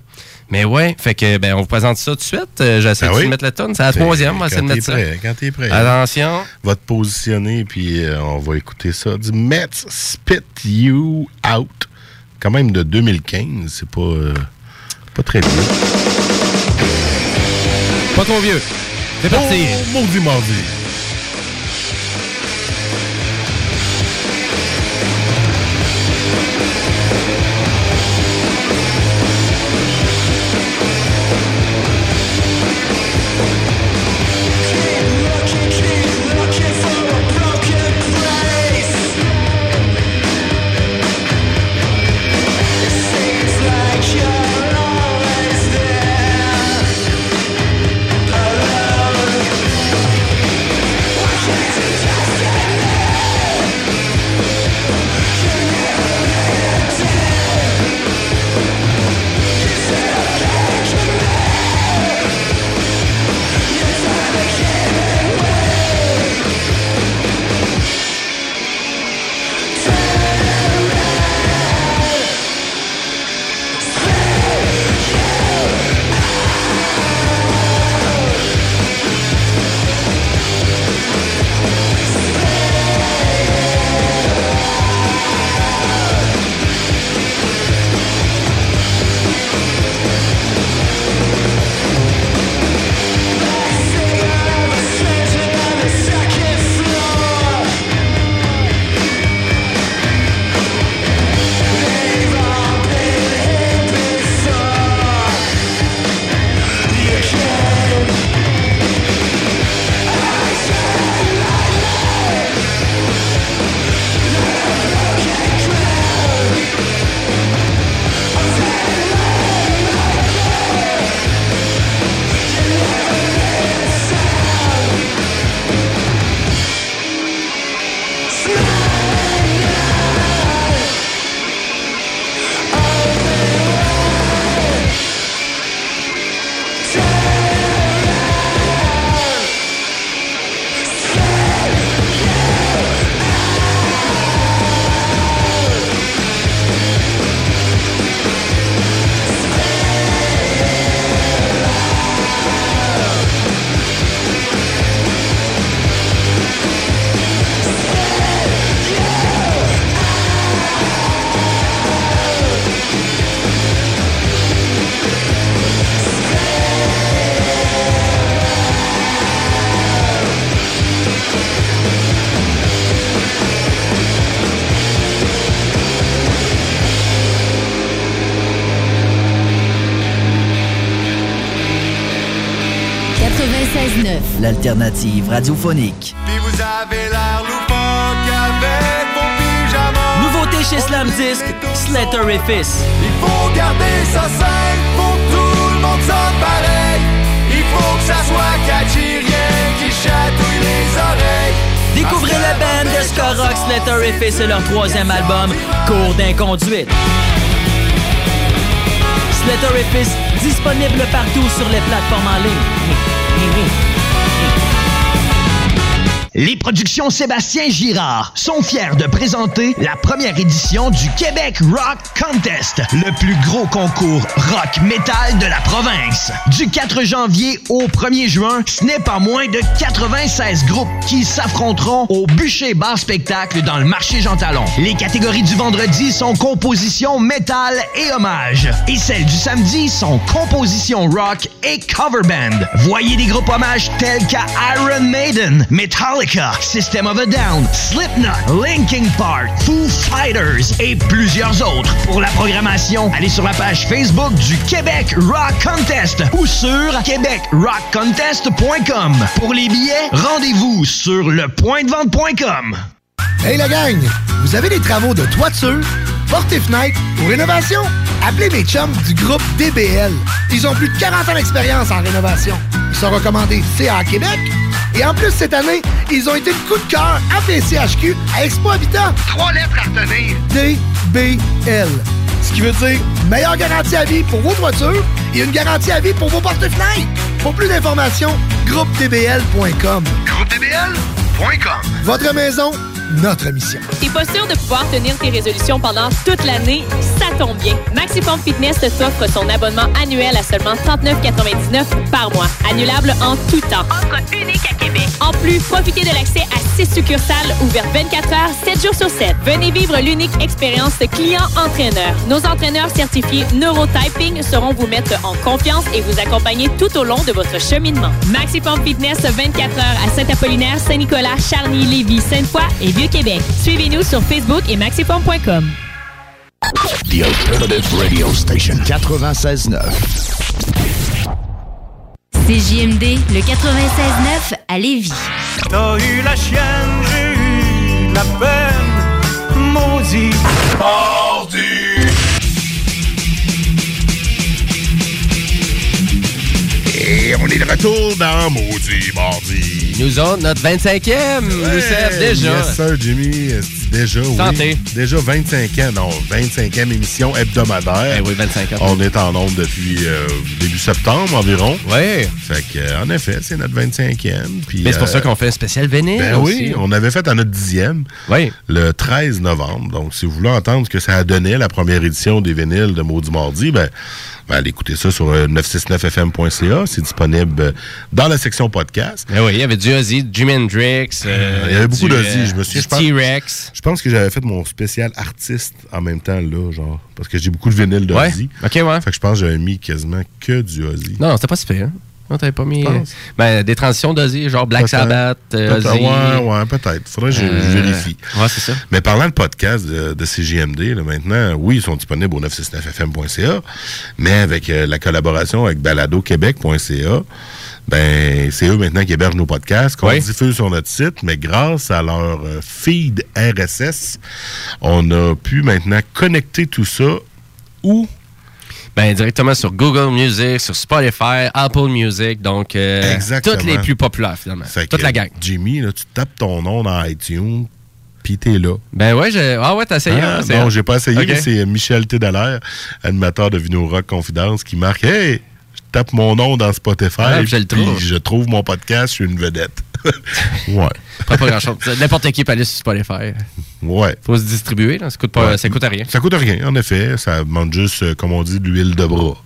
Mais ouais, fait que, ben, on vous présente ça tout de suite. J'essaie Ah de oui? mettre la tonne. C'est la troisième, on va essayer de mettre ça. Quand t'es prêt. Attention. Va te positionner, puis on va écouter ça. Du Mets Spit You Out. Quand même de 2015. C'est pas, pas très vieux. Pas trop vieux. C'est parti. Maudit. L'alternative radiophonique. Puis vous avez l'air loufoque avec vos pyjamas. Nouveauté chez Slam Disc, Slatterifice. Il faut garder ça simple, faut que tout le monde sonne pareil. Il faut que ça soit catchy, rien qui chatouille les oreilles. Découvrez la band de ska rock Slatterifice et leur troisième album, Cours d'inconduite. Slatterifice, disponible partout sur les plateformes en ligne. You. Les productions Sébastien Girard sont fiers de présenter la première édition du Québec Rock Contest, le plus gros concours rock metal de la province. Du 4 janvier au 1er juin, ce n'est pas moins de 96 groupes qui s'affronteront au bûcher bar spectacle dans le marché Jean Talon. Les catégories du vendredi sont composition métal et hommage. Et celles du samedi sont composition rock et cover band. Voyez des groupes hommages tels qu'à Iron Maiden, Metallica, System of a Down, Slipknot, Linkin Park, Foo Fighters et plusieurs autres. Pour la programmation, allez sur la page Facebook du Québec Rock Contest ou sur québecrockcontest.com. Pour les billets, rendez-vous sur lepointdevente.com. Hey la gang, vous avez des travaux de toiture, porte et fenêtre ou rénovation? Appelez mes chums du groupe DBL. Ils ont plus de 40 ans d'expérience en rénovation. Ils sont recommandés CA Québec. Et en plus, cette année, ils ont été le coup de cœur à PCHQ à Expo Habitat. Trois lettres à retenir. DBL. Ce qui veut dire meilleure garantie à vie pour vos toitures et une garantie à vie pour vos porte-fenêtres. Pour plus d'informations, groupedbl.com. Groupedbl.com. Votre maison, notre mission. T'es pas sûr de pouvoir tenir tes résolutions pendant toute l'année? Ça tombe bien. Maximum Fitness t'offre son abonnement annuel à seulement 39,99 par mois. Annulable en tout temps. Offre unique à Québec. En plus, profitez de l'accès à 6 succursales ouvertes 24 heures, 7 jours sur 7. Venez vivre l'unique expérience client-entraîneur. Nos entraîneurs certifiés Neurotyping sauront vous mettre en confiance et vous accompagner tout au long de votre cheminement. Maximum Fitness 24 heures à Saint-Apollinaire, Saint-Nicolas, Charny, Lévis, Sainte-Foy et Vieux-Québec. Suivez-nous sur Facebook et maxiform.com. The Alternative Radio Station 96.9. CJMD, le 96.9 à Lévis. T'as eu la chienne, j'ai eu la peine, maudit. Mardi. Retour dans Maudit Mardi. Nous autres, notre 25e, nous sommes déjà. Yes, sir, Jimmy. Déjà, oui. Santé. Déjà 25 ans, non, 25e émission hebdomadaire. Eh oui, 25 ans. On est en nombre depuis euh, début septembre environ. Oui. Fait que, euh, en effet, c'est notre 25e. Puis, Mais c'est pour euh, ça qu'on fait un spécial vénile. Ben aussi. oui, on avait fait à notre dixième. Oui. Le 13 novembre. Donc, si vous voulez entendre ce que ça a donné la première édition des vinyles de Maudit Mardi, ben, ben allez écouter ça sur euh, 969fm.ca. C'est disponible euh, dans la section podcast. Ben oui, il y avait du Ozzy, du Jimi Hendrix. euh, Il y avait beaucoup d'Ozzy, euh, je me suis T-Rex. Je pense que j'avais fait mon spécial artiste en même temps là, genre. Parce que j'ai beaucoup de vinyles d'Ozzy. Ouais. Ok, ouais. Fait que je pense que j'avais mis quasiment que du Ozzy. Non, c'était pas super. Hein? Non, t'avais pas mis. Pense. Ben, des transitions d'Ozzy, genre Black Peut-être. Sabbath, euh, Peut-être. Ozzy. Ouais, ouais, peut-être. Faudrait que je, je Euh, vérifie. Ouais, c'est ça. Mais parlant de podcast de, de CGMD, là, maintenant, oui, ils sont disponibles au 969fm.ca, mais avec euh, la collaboration avec baladoquebec.ca, ben, c'est eux maintenant qui hébergent nos podcasts, qu'on Oui. diffuse sur notre site, mais grâce à leur euh, feed RSS, on a pu maintenant connecter tout ça où Ben, directement sur Google Music, sur Spotify, Apple Music, donc euh, toutes les plus populaires finalement. Fait Toute que, la gang. Jimmy, là, tu tapes ton nom dans iTunes, puis t'es là. Ben ouais, j'ai... ah ouais, t'as essayé. Ah, hein, non, j'ai pas essayé, mais c'est Michel Tédalaire, animateur de Vino Rock Confidence, qui marque Hey, je tape mon nom dans Spotify, Ah, puis je le trouve. je trouve mon podcast, je suis une vedette. [laughs] ouais. Pas, pas grand-chose. N'importe qui peut aller sur Spotify. Ouais. Faut se distribuer, là. Ça coûte, pas, Ouais. ça coûte rien. Ça coûte rien, en effet. Ça demande juste, euh, comme on dit, de l'huile de bras.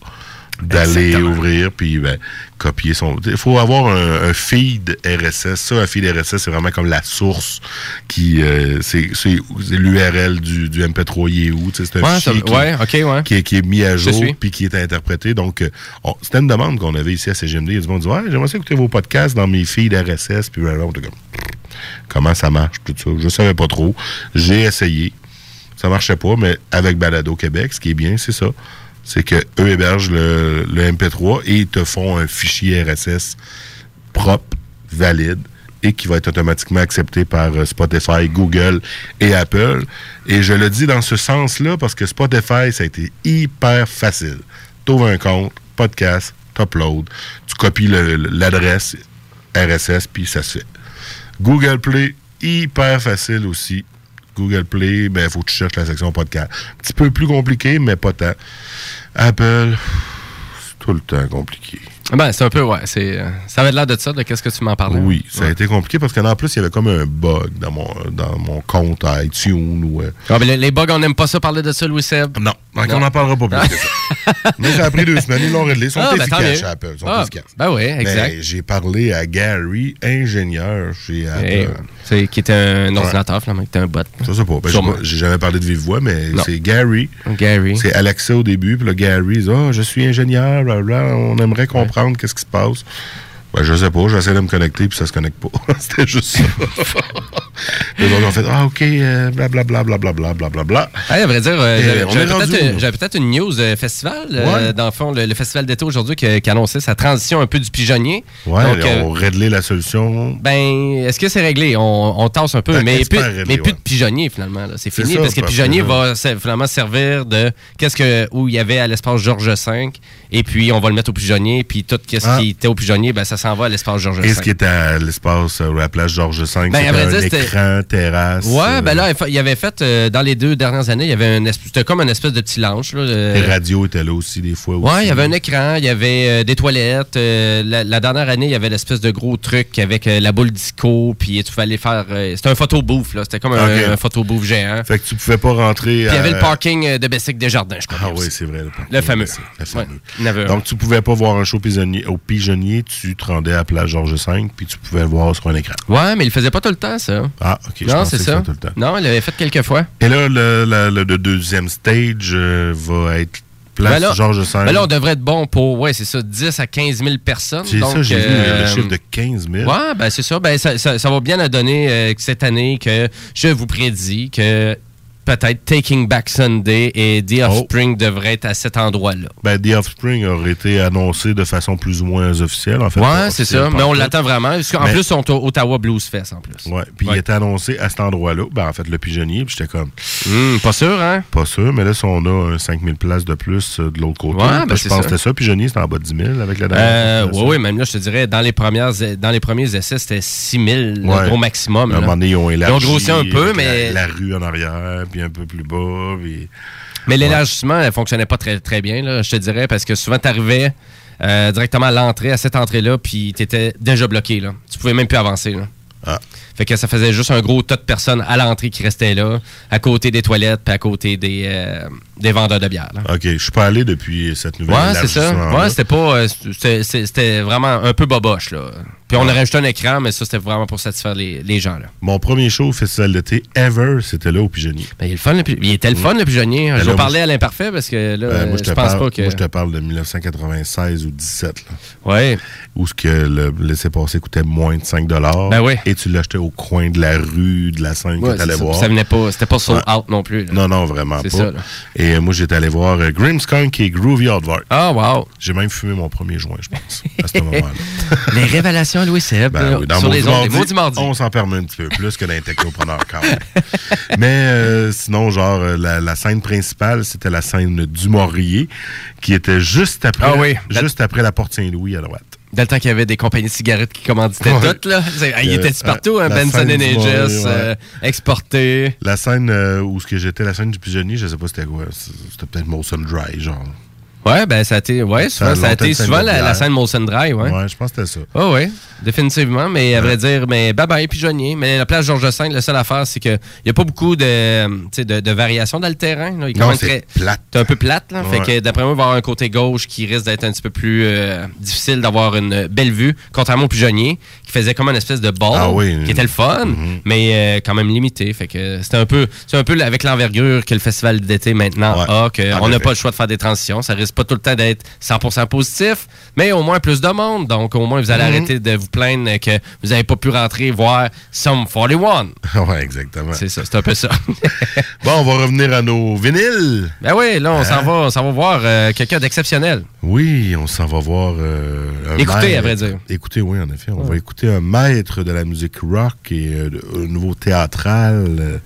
D'aller ouvrir puis ben, copier son. Il faut avoir un, un feed RSS. Ça, un feed RSS, c'est vraiment comme la source qui. euh, c'est l'URL du, du MP3 il est où. C'est un Ouais, ça- qui, ouais, ok, ouais. qui est, qui est mis à jour puis qui est interprété. Donc, euh, on- c'était une demande qu'on avait ici à CGMD. Il y a du monde qui dit Ouais, j'aimerais ça écouter vos podcasts dans mes feeds RSS. Puis voilà, on était comme comment ça marche, tout ça? Je savais pas trop. J'ai essayé. Ça marchait pas, mais avec Balado Québec, ce qui est bien, c'est ça. C'est que eux hébergent le, le MP3 et ils te font un fichier RSS propre valide et qui va être automatiquement accepté par euh, Spotify, Google et Apple. Et je le dis dans ce sens-là parce que Spotify, ça a été hyper facile. Tu ouvres un compte, podcast, t'uploads, tu copies l'adresse RSS, puis ça se fait. Google Play, hyper facile aussi. Google Play, ben, il faut que tu cherches la section podcast. Un petit peu plus compliqué, mais pas tant. Apple, c'est tout le temps compliqué. Ben, c'est un peu, ouais. c'est, ça avait l'air de ça, de qu'est-ce que tu m'en parlais. Oui, ça a été compliqué parce qu'en plus, il y avait comme un bug dans mon, dans mon compte à iTunes. Ou, euh, Ah, ben, les, les bugs, on n'aime pas ça parler de ça, Louis Seb. Non, donc on n'en parlera pas plus que [laughs] ça. [laughs] Mais ça a pris deux semaines, ils l'ont réglé. Ils sont Ah, ben, efficaces chez Apple. Ils sont Ah, efficaces. ben oui, exact. J'ai parlé à Gary, ingénieur chez Apple. Et, c'est- qui était un Ouais. ordinateur, finalement, qui était un bot. Je sais pas. Ben, j'ai jamais parlé de vive voix, mais c'est Gary. Gary. C'est Alexa au début, puis là, Gary dit Ah, je suis ingénieur, blablabla, on aimerait comprendre qu'est-ce qui se passe. Ben, je sais pas, j'essaie de me connecter, puis ça se connecte pas. [laughs] C'était juste ça. [laughs] Les autres ont fait Ah, OK, euh, blablabla, blablabla, blablabla. Hey, à vrai dire, euh, j'avais- on peut-être une news euh, festival. euh, Ouais. dans le fond, le, le festival d'été aujourd'hui qui, qui annonçait sa transition un peu du pigeonnier. Ouais, euh, ont réglé la solution. Ben, est-ce que c'est réglé? On, on tasse un peu, Ben, mais, plus, réglé, mais plus ouais. de pigeonnier finalement. C'est fini ça, parce que le pigeonnier va finalement servir de qu'est-ce que où il y avait à l'espace Georges V, et puis on va le mettre au pigeonnier, puis tout ce Ah. qui était au pigeonnier, ben ça s'en va à l'espace Georges V. Et ce qui était à l'espace, euh, à la place Georges V, Ben, c'était un écran, terrasse. Ouais, euh, ben là, il il avait fait, euh, dans les deux dernières années, il y avait un c'était comme un espèce de petit lounge. Là, euh, Les radios étaient là aussi, des fois. Ouais, il y avait un écran, il y avait euh, des toilettes. euh, la, la dernière année, il y avait l'espèce de gros truc avec euh, la boule disco, puis tu fallait faire. euh, c'était un photo booth, là. C'était comme un, un photo booth géant. Fait que tu pouvais pas rentrer. Puis il y avait le parking euh, de Bessic Desjardins, je crois. Ah oui, c'est vrai. Le, Le fameux. Le fameux. Ouais, y. Donc, tu pouvais pas voir un show pigeonnier, au pigeonnier, tu te rendais à la place Georges V, puis tu pouvais le voir sur un écran. Ouais, mais il le faisait pas tout le temps, ça. Ah, ok. non, c'est ça. tout le temps. Non, il l'avait fait quelques fois. Et là, le, le- le- le deuxième stage euh, va être place Ben là- Georges V. ben là, on devrait être bon pour, ouais, c'est ça, 10 à 15 000 personnes. C'est ça, j'ai vu euh, le chiffre de 15 000. Ouais, ben c'est ça. Ben ça, ça, ça va bien à donner euh, cette année que je vous prédis que peut-être Taking Back Sunday et The Offspring devraient être à cet endroit-là. Ben, The Offspring aurait été annoncé de façon plus ou moins officielle, en fait. Ouais, c'est ça. Mais on l'attend vraiment. Parce qu'en Mais- plus, ils sont au Ottawa Blues Fest en plus. Ouais, puis il était annoncé à cet endroit-là. Ben, en fait, le pigeonnier, puis j'étais comme. Hmm, pas sûr, hein? Pas sûr, mais là, si on a un 5000 places de plus euh, de l'autre côté, Ouais, ben, ben, je pense que c'était ça. Pigeonnier, c'était en bas de 10 000 avec la dernière. Euh, oui, oui, même là, je te dirais, dans les, premières, dans les premiers essais, c'était 6 000, le Ouais. gros maximum. À un moment donné, ils ont élargi. grossi un peu, mais. La, la rue en arrière, puis un peu plus bas. Puis... Mais l'élargissement, elle fonctionnait pas très, très bien, là, je te dirais, parce que souvent, tu arrivais directement à l'entrée, à cette entrée-là, puis tu étais déjà bloqué. Là. Tu pouvais même plus avancer. Là. Ah. Fait que ça faisait juste un gros tas de personnes à l'entrée qui restaient là, à côté des toilettes, puis à côté des, euh, des vendeurs de bière. là. OK, je suis pas allé depuis cette nouvelle Ouais, c'est ça. Ouais, c'était pas. euh, c'était- vraiment un peu boboche, là. Puis on a rajouté un écran, mais ça, c'était vraiment pour satisfaire les, les gens, là. Mon premier show au festival d'été ever, c'était là au Pigeonnier. Ben, il, est le fun, le il était le fun, le pigeonnier. Ben je vais parler à l'imparfait parce que là, Ben, moi, je, je te pense parle, pas que. moi, je te parle de 1996 ou 17. Là, ouais. où ce que le laissez-passer coûtait moins de 5 Ben oui. Et tu l'achetais au coin de la rue, de la scène Ouais, que tu allais c'est ça. voir. Ça venait pas. C'était pas sold out non plus. là. Non, non, vraiment pas. Ça. Et euh, moi, j'étais allé voir euh, Grimmskunk et Groovy Hardware. Ah, wow. J'ai même fumé mon premier joint, je pense, à ce moment-là. [laughs] Les révélations à Louis Seb Ben oui, dans sur les ondes. Mardi. On s'en permet un petit peu plus que dans les technopreneurs quand même. [laughs] Mais euh, sinon, genre, euh, la, la scène principale, c'était la scène du Maurier, qui était juste après, Ah oui. juste après la porte Saint-Louis à droite. Dans le temps qu'il y avait des compagnies de cigarettes qui commanditaient Ouais. toutes, là. Il Euh, était partout, hein, la Benson Maurier, ouais. euh, exporté. La scène euh, où ce que j'étais, la scène du pigeonnier, je sais pas c'était quoi. C'était peut-être Molson Dry, genre. Ouais, ben ça a été, ouais, souvent, a ça a longtemps été souvent la, scène Molson Dry, ouais. Ouais, je pense que c'était ça. Oh oui, définitivement. Mais à vrai dire, mais bye bye pigeonnier. Mais la place Georges V, la seule affaire, c'est qu'il n'y a pas beaucoup de, de, de variations dans le terrain. là. Il est Non, c'est plate. C'est un peu plate. Là. Fait Ouais. que d'après moi, il va y avoir un côté gauche qui risque d'être un petit peu plus euh, difficile d'avoir une belle vue, contrairement au pigeonnier, qui faisait comme une espèce de ball, Ah oui. qui était le fun, Mhm. mais euh, quand même limité. Fait que c'était un peu, c'est un peu avec l'envergure que le festival d'été maintenant Ouais. a, que En on n'a pas le choix de faire des transitions. Ça risque pas tout le temps d'être 100% positif, mais au moins plus de monde. Donc, au moins, vous allez Mhm. arrêter de vous plaindre que vous n'avez pas pu rentrer voir Some 41. [laughs] ouais, exactement. C'est ça, c'est un peu ça. [laughs] bon, on va revenir à nos vinyles. Ben oui, là, on s'en Hein? va, on s'en va voir euh, quelqu'un d'exceptionnel. Oui, on s'en va voir euh, maître- à vrai dire. Écoutez, oui, en effet. On va écouter un maître de la musique rock et euh, un nouveau théâtral.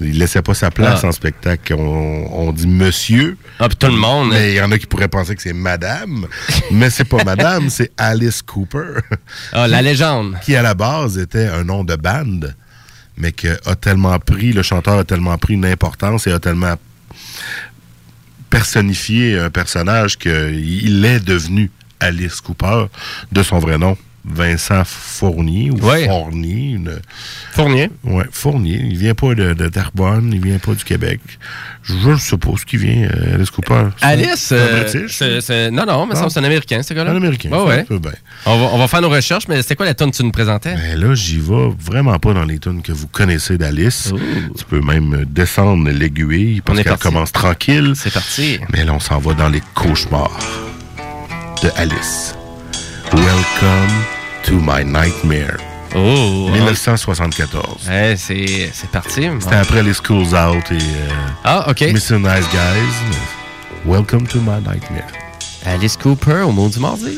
Il laissait pas sa place Ah. en spectacle. On, on dit monsieur. Ah, puis tout le monde. Mais il y en a qui pourraient penser que c'est madame. mais c'est pas madame, [laughs] c'est Alice Cooper. Ah, la légende. Qui, à la base, était un nom de band, mais que a tellement pris, le chanteur a tellement pris une importance et a tellement personnifié un personnage qu'il est devenu Alice Cooper de son vrai nom. Vincent Fournier ou Fournier. une- Fournier. Ouais, Fournier. Il vient pas de, de Terrebonne, il vient pas du Québec. Je suppose qu'il vient, euh, Alice Cooper. Alice, euh, non, non, mais ça, Ah. c'est un Américain, ce gars-là. Un Américain, ça ouais. bien. On va, on va faire nos recherches, mais c'était quoi la tune que tu nous présentais? Ben là, j'y vais vraiment pas dans les tunes que vous connaissez d'Alice. Tu peux même descendre l'aiguille parce qu'elle commence tranquille. C'est parti. Mais là, on s'en va dans les cauchemars de Alice. Welcome to my nightmare. Oh! 1974. Ouais, c'est c'est parti. C'était après les Schools Out et euh, Ah, OK. Mr. Nice Guys. Welcome to my nightmare. Alice Cooper au mot du mardi.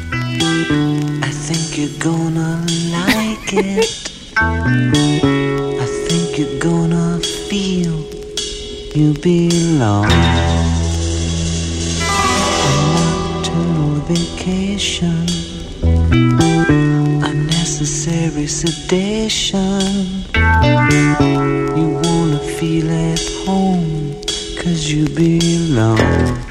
I think you're gonna like it. I think you're gonna feel you belong. Vacation, unnecessary sedation. You wanna feel at home, cause you belong.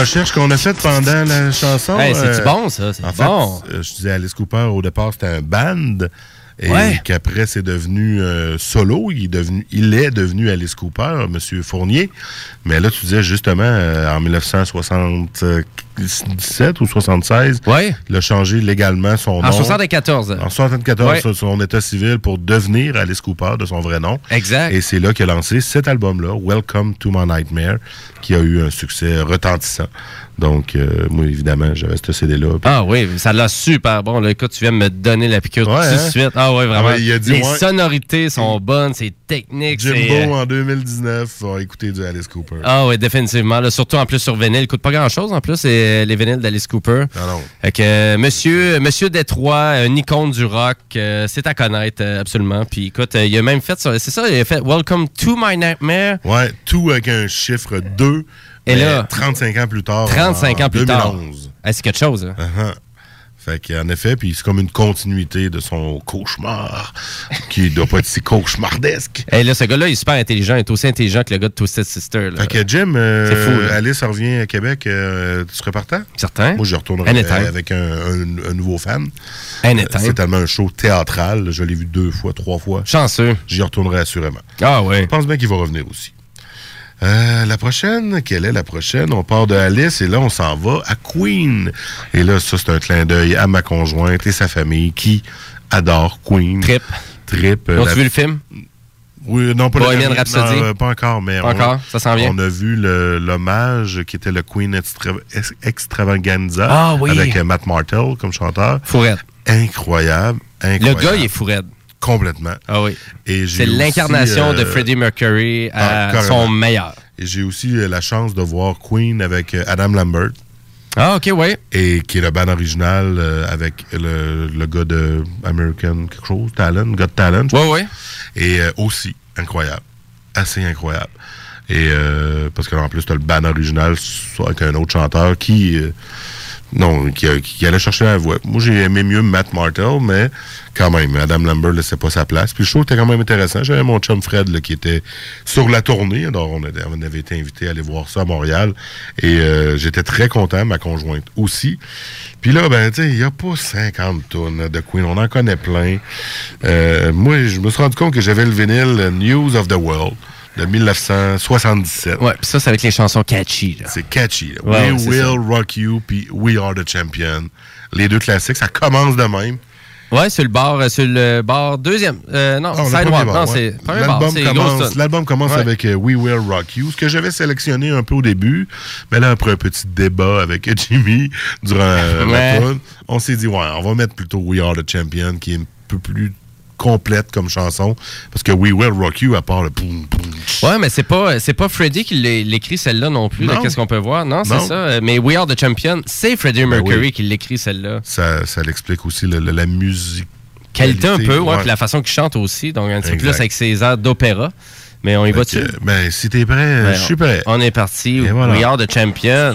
Recherches qu'on a faites pendant la chanson. Hey, c'est-tu euh, bon, ça? C'est en bon. Fait, euh, je disais Alice Cooper, au départ, c'était un band. Et Ouais. qu'après, c'est devenu euh, solo. Il est, devenu, il est devenu Alice Cooper, Monsieur Fournier. Mais là, tu disais justement, euh, en 1977 ou 76, il a changé légalement son nom. En 74. En 74, Ouais. sur son état civil pour devenir Alice Cooper de son vrai nom. Exact. Et c'est là qu'il a lancé cet album-là, Welcome to My Nightmare, qui a eu un succès retentissant. Donc, euh, moi, évidemment, j'avais ce CD-là. Ah oui, ça l'a super bon. Là, écoute, tu viens de me donner la piqûre tout de hein? suite. Ah oui, vraiment. Ah ouais, il a dit, Les sonorités sont bonnes, c'est technique. Jimbo, euh, en 2019, va écouter du Alice Cooper. Ah oui, définitivement. là, surtout en plus sur vinyle. Il coûte pas grand-chose en plus, c'est les vinyles d'Alice Cooper. Ah non. Fait que, euh, monsieur, monsieur Détroit, une icône du rock, euh, c'est à connaître absolument. Puis écoute, il a même fait, ça- c'est ça, il a fait Welcome to My Nightmare. Ouais, tout avec un chiffre 2. Et là, 35 ans plus tard. 35 en ans plus tard. 2011. Ah, c'est quelque chose. hein. Uh-huh. Fait qu'en effet, puis c'est comme une continuité de son cauchemar, qui doit pas être si cauchemardesque. Et là, ce gars-là, il est super intelligent. Il est aussi intelligent que le gars de Twisted Sister. là. Fait que Jim, euh, C'est fou, là. Alice revient à Québec, euh, tu serais partant? Certain. Moi, je retournerai euh, avec un, un- un nouveau fan. Euh, C'est tellement un show théâtral. Je l'ai vu deux fois, trois fois. Chanceux. J'y retournerai assurément. Ah ouais. Je pense bien qu'il va revenir aussi. Euh, la prochaine, quelle est la prochaine? On part de Alice et là, on s'en va à Queen. Et là, ça, c'est un clin d'œil à ma conjointe et sa famille qui adore Queen. Trip. Trip. euh, la- vu le film? Oui, non, pas Bohemian le Rhapsody? non, euh, pas encore, mais Pas on- encore? Ça s'en vient? On a vu le- l'hommage qui était le Queen Extra- Ex- Extravaganza Ah oui. avec euh, Matt Martell comme chanteur. Fourette. Incroyable, Le incroyable. gars, il est fourette. Complètement. Ah oui. C'est l'incarnation de euh, Freddie Mercury ah, à carrément. son meilleur. Et j'ai aussi euh, la chance de voir Queen avec euh, Adam Lambert. Ah, OK, ouais. Et qui est le band original euh, avec le, le gars de American quelque chose, Talent, Got Talent. Ouais, ouais. Et euh, aussi, incroyable. Assez incroyable. Et euh, parce que en plus, tu as le band original avec un autre chanteur qui. Non, qui, allait chercher la voix. Moi, j'ai aimé mieux Matt Martell, mais quand même, Adam Lambert laissait pas sa place. Puis le show était quand même intéressant. J'avais mon chum Fred qui était sur la tournée. Alors, on, avait- été invité à aller voir ça à Montréal. Et euh, j'étais très content, ma conjointe aussi. Puis là, ben, tu il n'y a pas 50 tonnes de Queen. On en connaît plein. Euh, moi, je me suis rendu compte que j'avais le vinyle euh, News of the World de 1977. Ouais, puis ça, c'est avec les chansons catchy. C'est catchy. là. Ouais, We c'est Will ça. Rock You puis We Are the Champion. Les deux classiques, ça commence de même. Ouais, sur le bar, euh, sur le bar deuxième. Euh, non, Ah, le Sidewalk. non, ouais. c'est premier bar. L'album C'est commence, Ouais. avec euh, We Will Rock You, ce que j'avais sélectionné un peu au début, mais là, après un petit débat avec [laughs] Jimmy durant Ouais. la tune, on s'est dit, ouais, on va mettre plutôt We Are the Champion, qui est un peu plus complète comme chanson, parce que We Will Rock You, à part le poum, poum, Ouais, mais c'est pas c'est pas Freddie qui l'é- l'écrit celle-là non plus. Qu'est-ce qu'on peut voir Non, c'est ça. Euh, Mais We Are the Champion, c'est Freddie Ben Mercury oui. qui l'écrit celle-là. ça, ça l'explique aussi le- le- la musique. Qualité un peu, ouais, puis la façon qu'il chante aussi, donc un petit peu Exact. plus avec ses airs d'opéra. Mais on y va dessus. ben, si t'es prêt, Ben, je suis prêt. On est parti. Voilà. We Are the Champion.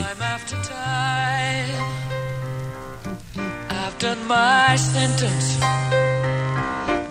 I've done my sentence,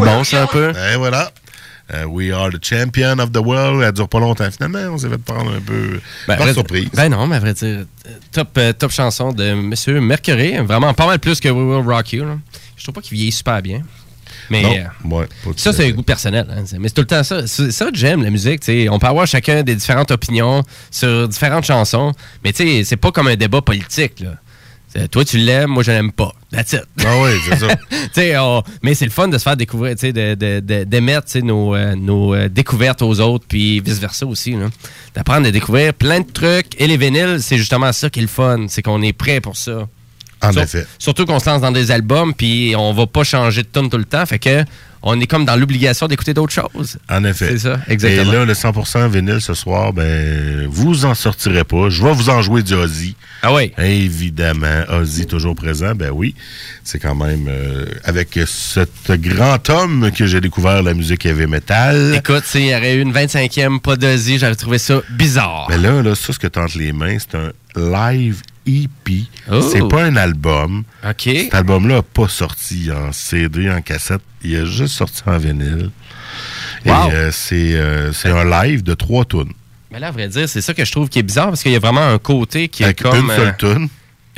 bon, ça, un peu? Et voilà. Euh, We are the champion of the world. Elle dure pas longtemps. Finalement, on s'est fait prendre un peu Ben, par surprise. Ben non, mais à vrai dire, top, euh, top chanson de Monsieur Mercury. Vraiment pas mal plus que We Will Rock You. là. Je trouve pas qu'il vieillit super bien. Mais Non, euh, ouais, ça, c'est un goût personnel. hein. Mais c'est tout le temps ça. C'est ça que j'aime, la musique. tu. On peut avoir chacun des différentes opinions sur différentes chansons. Mais tu sais, c'est pas comme un débat politique. Là. Toi, tu l'aimes, moi, je l'aime pas. That's it. Ah oui, c'est ça. [laughs] On- mais c'est le fun de se faire découvrir, tu sais, de- de- de- d'émettre nos, euh, nos euh, découvertes aux autres, puis vice-versa aussi. D'apprendre à découvrir plein de trucs. Et les vinyles, c'est justement ça qui est le fun. C'est qu'on est prêt pour ça. En Sur- effet. Surtout qu'on se lance dans des albums, puis on va pas changer de tune tout le temps. Fait que on est comme dans l'obligation d'écouter d'autres choses. En effet. C'est ça, exactement. Et là, le 100% vinyle ce soir, ben, vous en sortirez pas. Je vais vous en jouer du Ozzy. Ah oui? Évidemment. Ozzy toujours présent, ben oui. C'est quand même euh, avec cet grand homme que j'ai découvert la musique heavy metal. Écoute, s'il y aurait eu une 25e pas d'Ozzy, j'aurais trouvé ça bizarre. Mais là, là, ça, ce que tu entre les mains, c'est un live EP. Oh. C'est pas un album. OK. Cet album-là n'a pas sorti en CD, en cassette. Il a juste sorti en vinyle. Wow. Et euh, c'est euh, c'est un live de trois tunes. Mais là, à vrai dire, c'est ça que je trouve qui est bizarre, parce qu'il y a vraiment un côté qui Avec est comme... une seule euh, tune.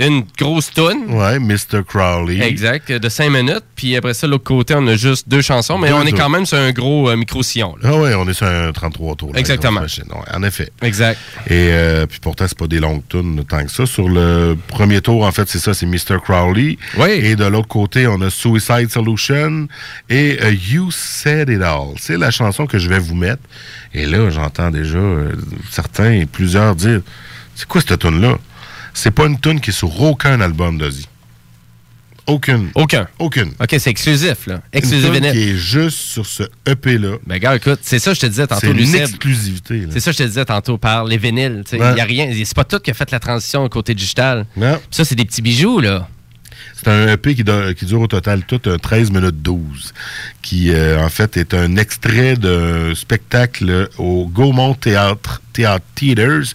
Une grosse tune. Ouais, Mr. Crowley. Exact, de 5 minutes. Puis après ça, l'autre côté, on a juste deux chansons, mais Deux on est quand même sur un gros euh, micro-sillon. là. Ah ouais, on est sur un 33 tours. là, Exactement. Ouais, en effet. Exact. Et euh, puis pourtant, c'est pas des longues tunes tant que ça. Sur le premier tour, en fait, c'est ça, c'est Mr. Crowley. Oui. Et de l'autre côté, on a Suicide Solution et euh, You Said It All. C'est la chanson que je vais vous mettre. Et là, j'entends déjà euh, certains et plusieurs dire C'est quoi cette tune-là? C'est pas une tune qui est sur aucun album d'Ozzy. Aucune. Aucun. Aucune. OK, c'est exclusif, là. Exclusif Une qui est juste sur ce EP-là. Ben, gars, écoute, c'est ça que je te disais tantôt, C'est une exclusivité. C'est ça que je te disais tantôt par les vinyles. Il y a rien. C'est pas tout qui a fait la transition au côté digital. Non. Ça, c'est des petits bijoux, là. C'est un EP qui, do- qui dure au total tout un 13 minutes 12, qui euh, en fait est un extrait d'un spectacle au Gaumont Theatre, Theatre Theaters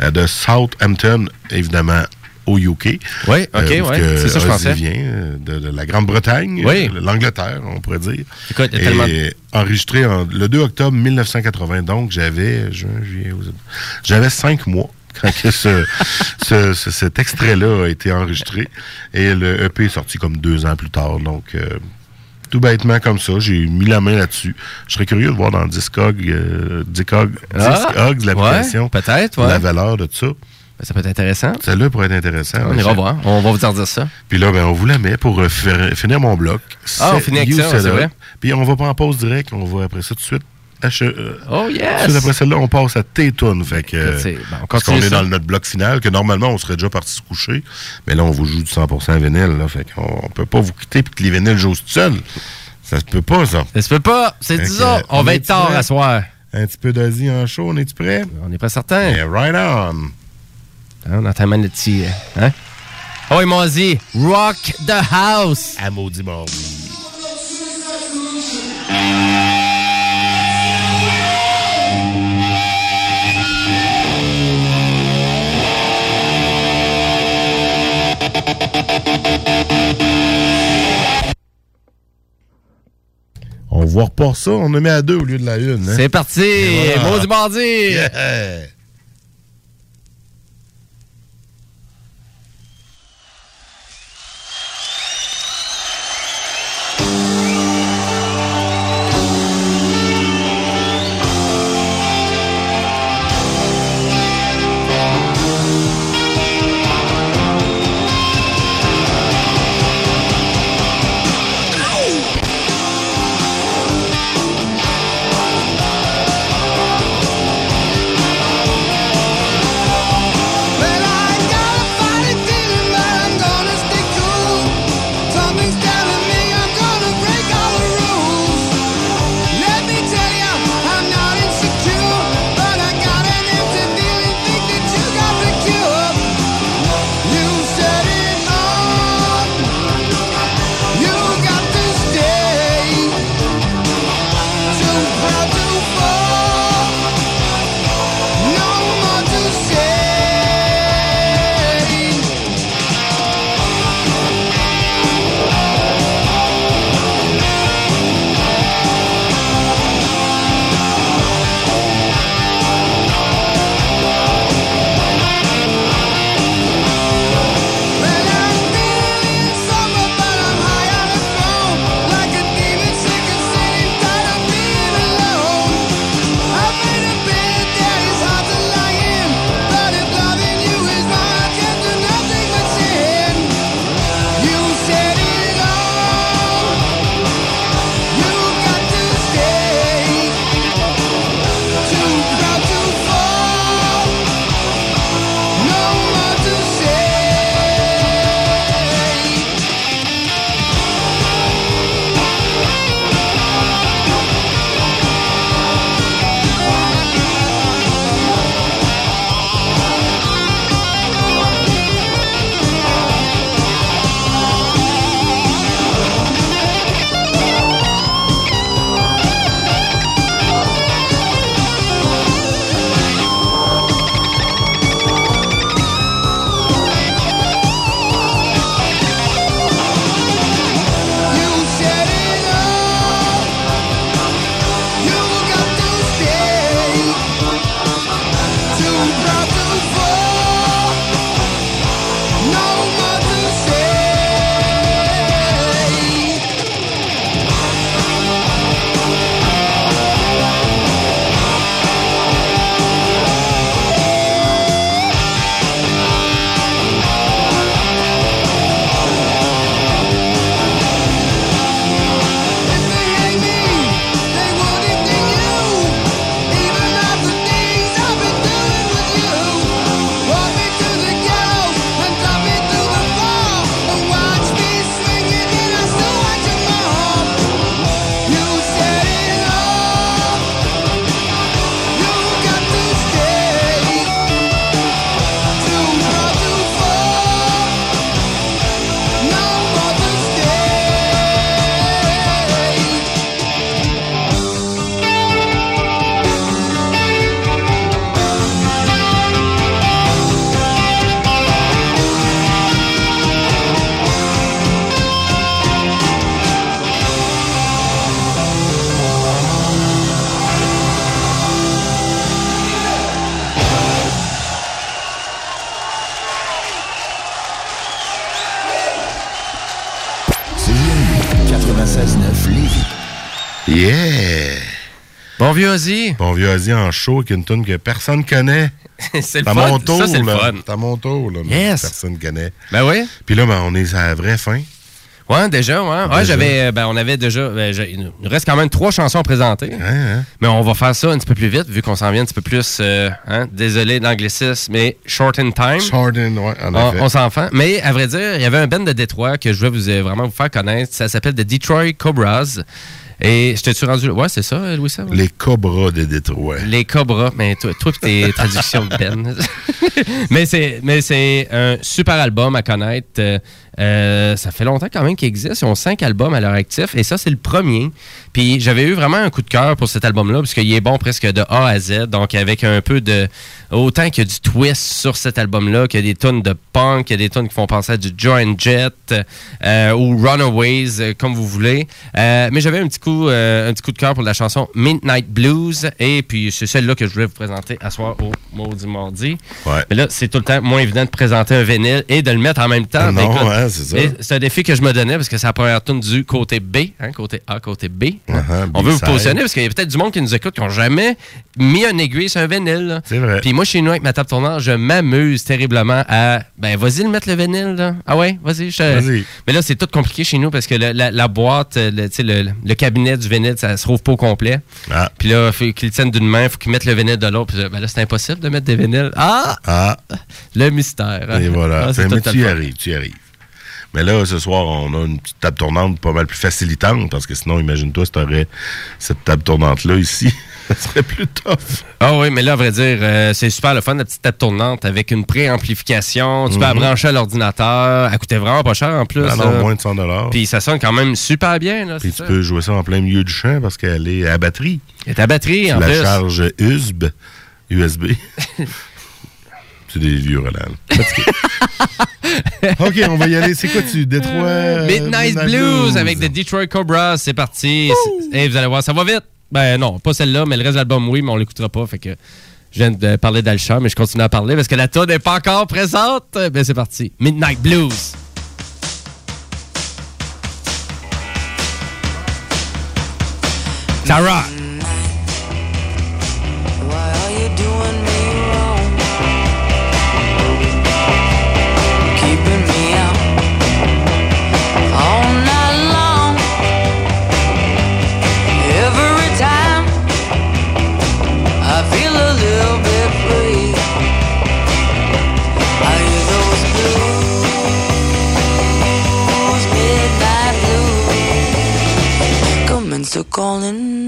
euh, de Southampton, évidemment au UK. Oui, ok, parce ouais, que c'est ça, je pensais. vient euh, de, de la Grande-Bretagne, Oui. euh, l'Angleterre, on pourrait dire. Écoute, Et tellement- enregistré en- le 2 octobre 1980, donc j'avais juin, juillet, août, j'avais cinq mois quand que ce, [laughs] ce- ce- cet extrait-là a été enregistré. Et le EP est sorti comme deux ans plus tard. Donc, euh, tout bêtement comme ça, j'ai mis la main là-dessus. Je serais curieux de voir dans Discog, euh, Discog, Ah, l'application, ouais, peut-être, ouais. la valeur de ça. Ben, ça peut être intéressant. Celle-là pourrait être intéressant. On ira voir. On va vous en dire ça. Puis là, ben, on vous la met pour euh, finir mon bloc. Ah, on finit avec ça, c'est vrai. Puis on va pas en pause direct, on va après ça tout de suite. Ach- euh, Oh, yes! Tout après celle-là, on passe à T-Tune. Fait que, ben, on parce qu'on est dans notre bloc final, que normalement, on serait déjà parti se coucher. Mais là, on vous joue du 100% vinyle. Là, fait qu'on on peut pas vous quitter puis que les vinyles jouent tout seuls. Ça se peut pas, ça. Ça se peut pas. C'est disons, on va est être tard à soir. Un petit peu d'Asie en show, on est-tu prêt? On est pas certain. Yeah, right on. Hein, on entend mal le petit. Hein? Oh, ils m'ont dit Rock the House. À maudit mardi. On va repart ça, on le met à deux au lieu de la une. hein? C'est parti. Voilà. Maudit mardi. Yeah. Yeah! Bon vieux Ozzy. Bon vieux Ozzy en show avec une tune que personne connaît. [laughs] c'est le fun. mon tour, Ça, c'est le fun. C'est à mon tour, là. Yes. Personne connaît. Ben oui. Puis là, ben, on est à la vraie fin. Ouais, déjà, ouais. J'avais, euh, ben, on avait déjà, ben, il nous reste quand même trois chansons à présenter. hein? Mais on va faire ça un petit peu plus vite, vu qu'on s'en vient un petit peu plus, euh, hein, désolé d'anglicisme, mais short in time. Short in, ouais, en on, effet. on s'en fait. Mais à vrai dire, il y avait un band de Détroit que je voulais vous, euh, vraiment vous faire connaître. Ça s'appelle The Detroit Cobras. Et je t'ai-tu rendu... Ouais, c'est ça, Louis Sam? Les Cobras de Détroit. Les Cobras, mais toi, toi tes [laughs] traductions de Ben. [laughs] mais c'est mais c'est un super album à connaître. Euh, ça fait longtemps quand même qu'il existe. Ils ont cinq albums à leur actif et ça, c'est le premier. Puis j'avais eu vraiment un coup de cœur pour cet album-là parce qu'il est bon presque de A à Z. Donc avec un peu de... Autant qu'il y a du twist sur cet album-là, qu'il y a des tunes de punk, qu'il y a des tunes qui font penser à du Joy and Jet euh, ou Runaways, euh, comme vous voulez. Euh, mais j'avais un petit coup euh, un petit coup de cœur pour la chanson Midnight Blues. Et puis c'est celle-là que je voulais vous présenter à soir au Maudit Mardi. Mais là, c'est tout le temps moins évident de présenter un vinyle et de le mettre en même temps. Non, écoute, ouais, c'est ça? c'est un défi que je me donnais parce que c'est la première tune du côté B, hein, côté A, côté B. Uh-huh, On veut vous positionner parce qu'il y a peut-être du monde qui nous écoute qui n'ont jamais mis un aiguille sur un vinyle. C'est vrai. Puis moi, chez nous, avec ma table tournante, je m'amuse terriblement à. Ben, vas-y le mettre le vinyle, là. Ah ouais, vas-y. Vas-y. Mais là, c'est tout compliqué chez nous parce que le- la, la boîte, euh, le, le, le cabinet du vinyle, ça se trouve pas au complet. Ah. Puis là, il faut qu'ils le tiennent d'une main, il faut qu'ils mettent le vinyle de l'autre. Puis là, ben là, c'est impossible de mettre des vinyles. Ah! Ah! Le mystère. Et voilà. Ah, c'est mais tu y arrives, tu y arrives. Mais là, ce soir, on a une petite table tournante pas mal plus facilitante, parce que sinon, imagine-toi, si tu aurais cette table tournante-là ici, [laughs] ça serait plus tough. Ah oui, mais là, à vrai dire, euh, c'est super le fun, la petite table tournante avec une préamplification. Tu peux la Mhm. brancher à l'ordinateur. Elle coûtait vraiment pas cher en plus. Ah non, là. moins de 100 dollars. Puis ça sonne quand même super bien. Là, Puis tu ça. peux jouer ça en plein milieu du champ parce qu'elle est à batterie. Elle est à batterie, Tu en la plus. charge USB. USB. [laughs] C'est des vieux Roland. [laughs] OK, on va y aller. C'est quoi tu Détroit euh, Midnight Blues avec The Detroit Cobras, c'est parti. Et vous allez voir, ça va vite. Ben non, pas celle-là, mais le reste de l'album, oui, mais on l'écoutera pas. Fait que je viens de parler d'Alcha, mais je continue à parler parce que la tonne n'est pas encore présente. Ben c'est parti. Midnight Blues. Ça rock. Why are you doing me calling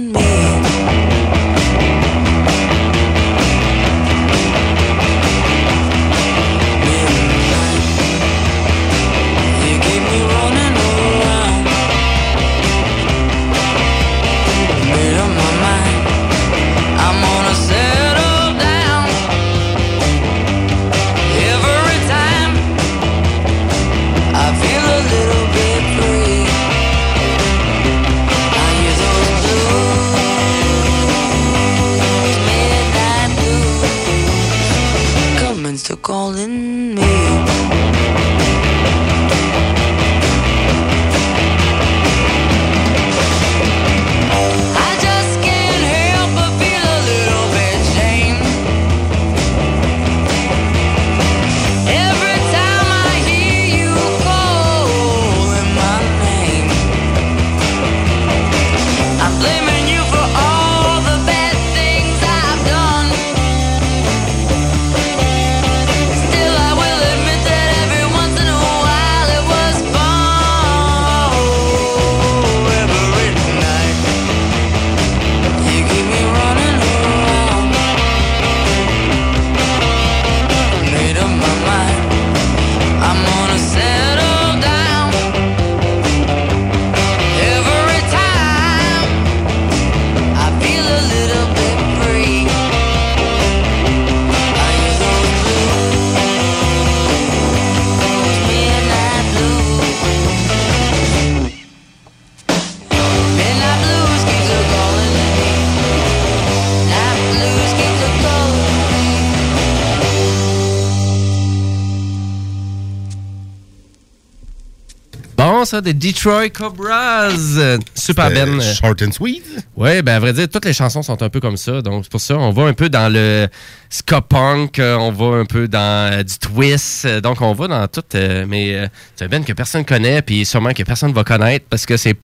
ça, des Detroit Cobras. Super Ben. Short and sweet. Ouais, ben à vrai dire, toutes les chansons sont un peu comme ça. Donc c'est pour ça, on va un peu dans le ska punk, euh, on va un peu dans euh, du twist. euh, donc on va dans tout. mais c'est un band que personne connaît, puis sûrement que personne va connaître parce que c'est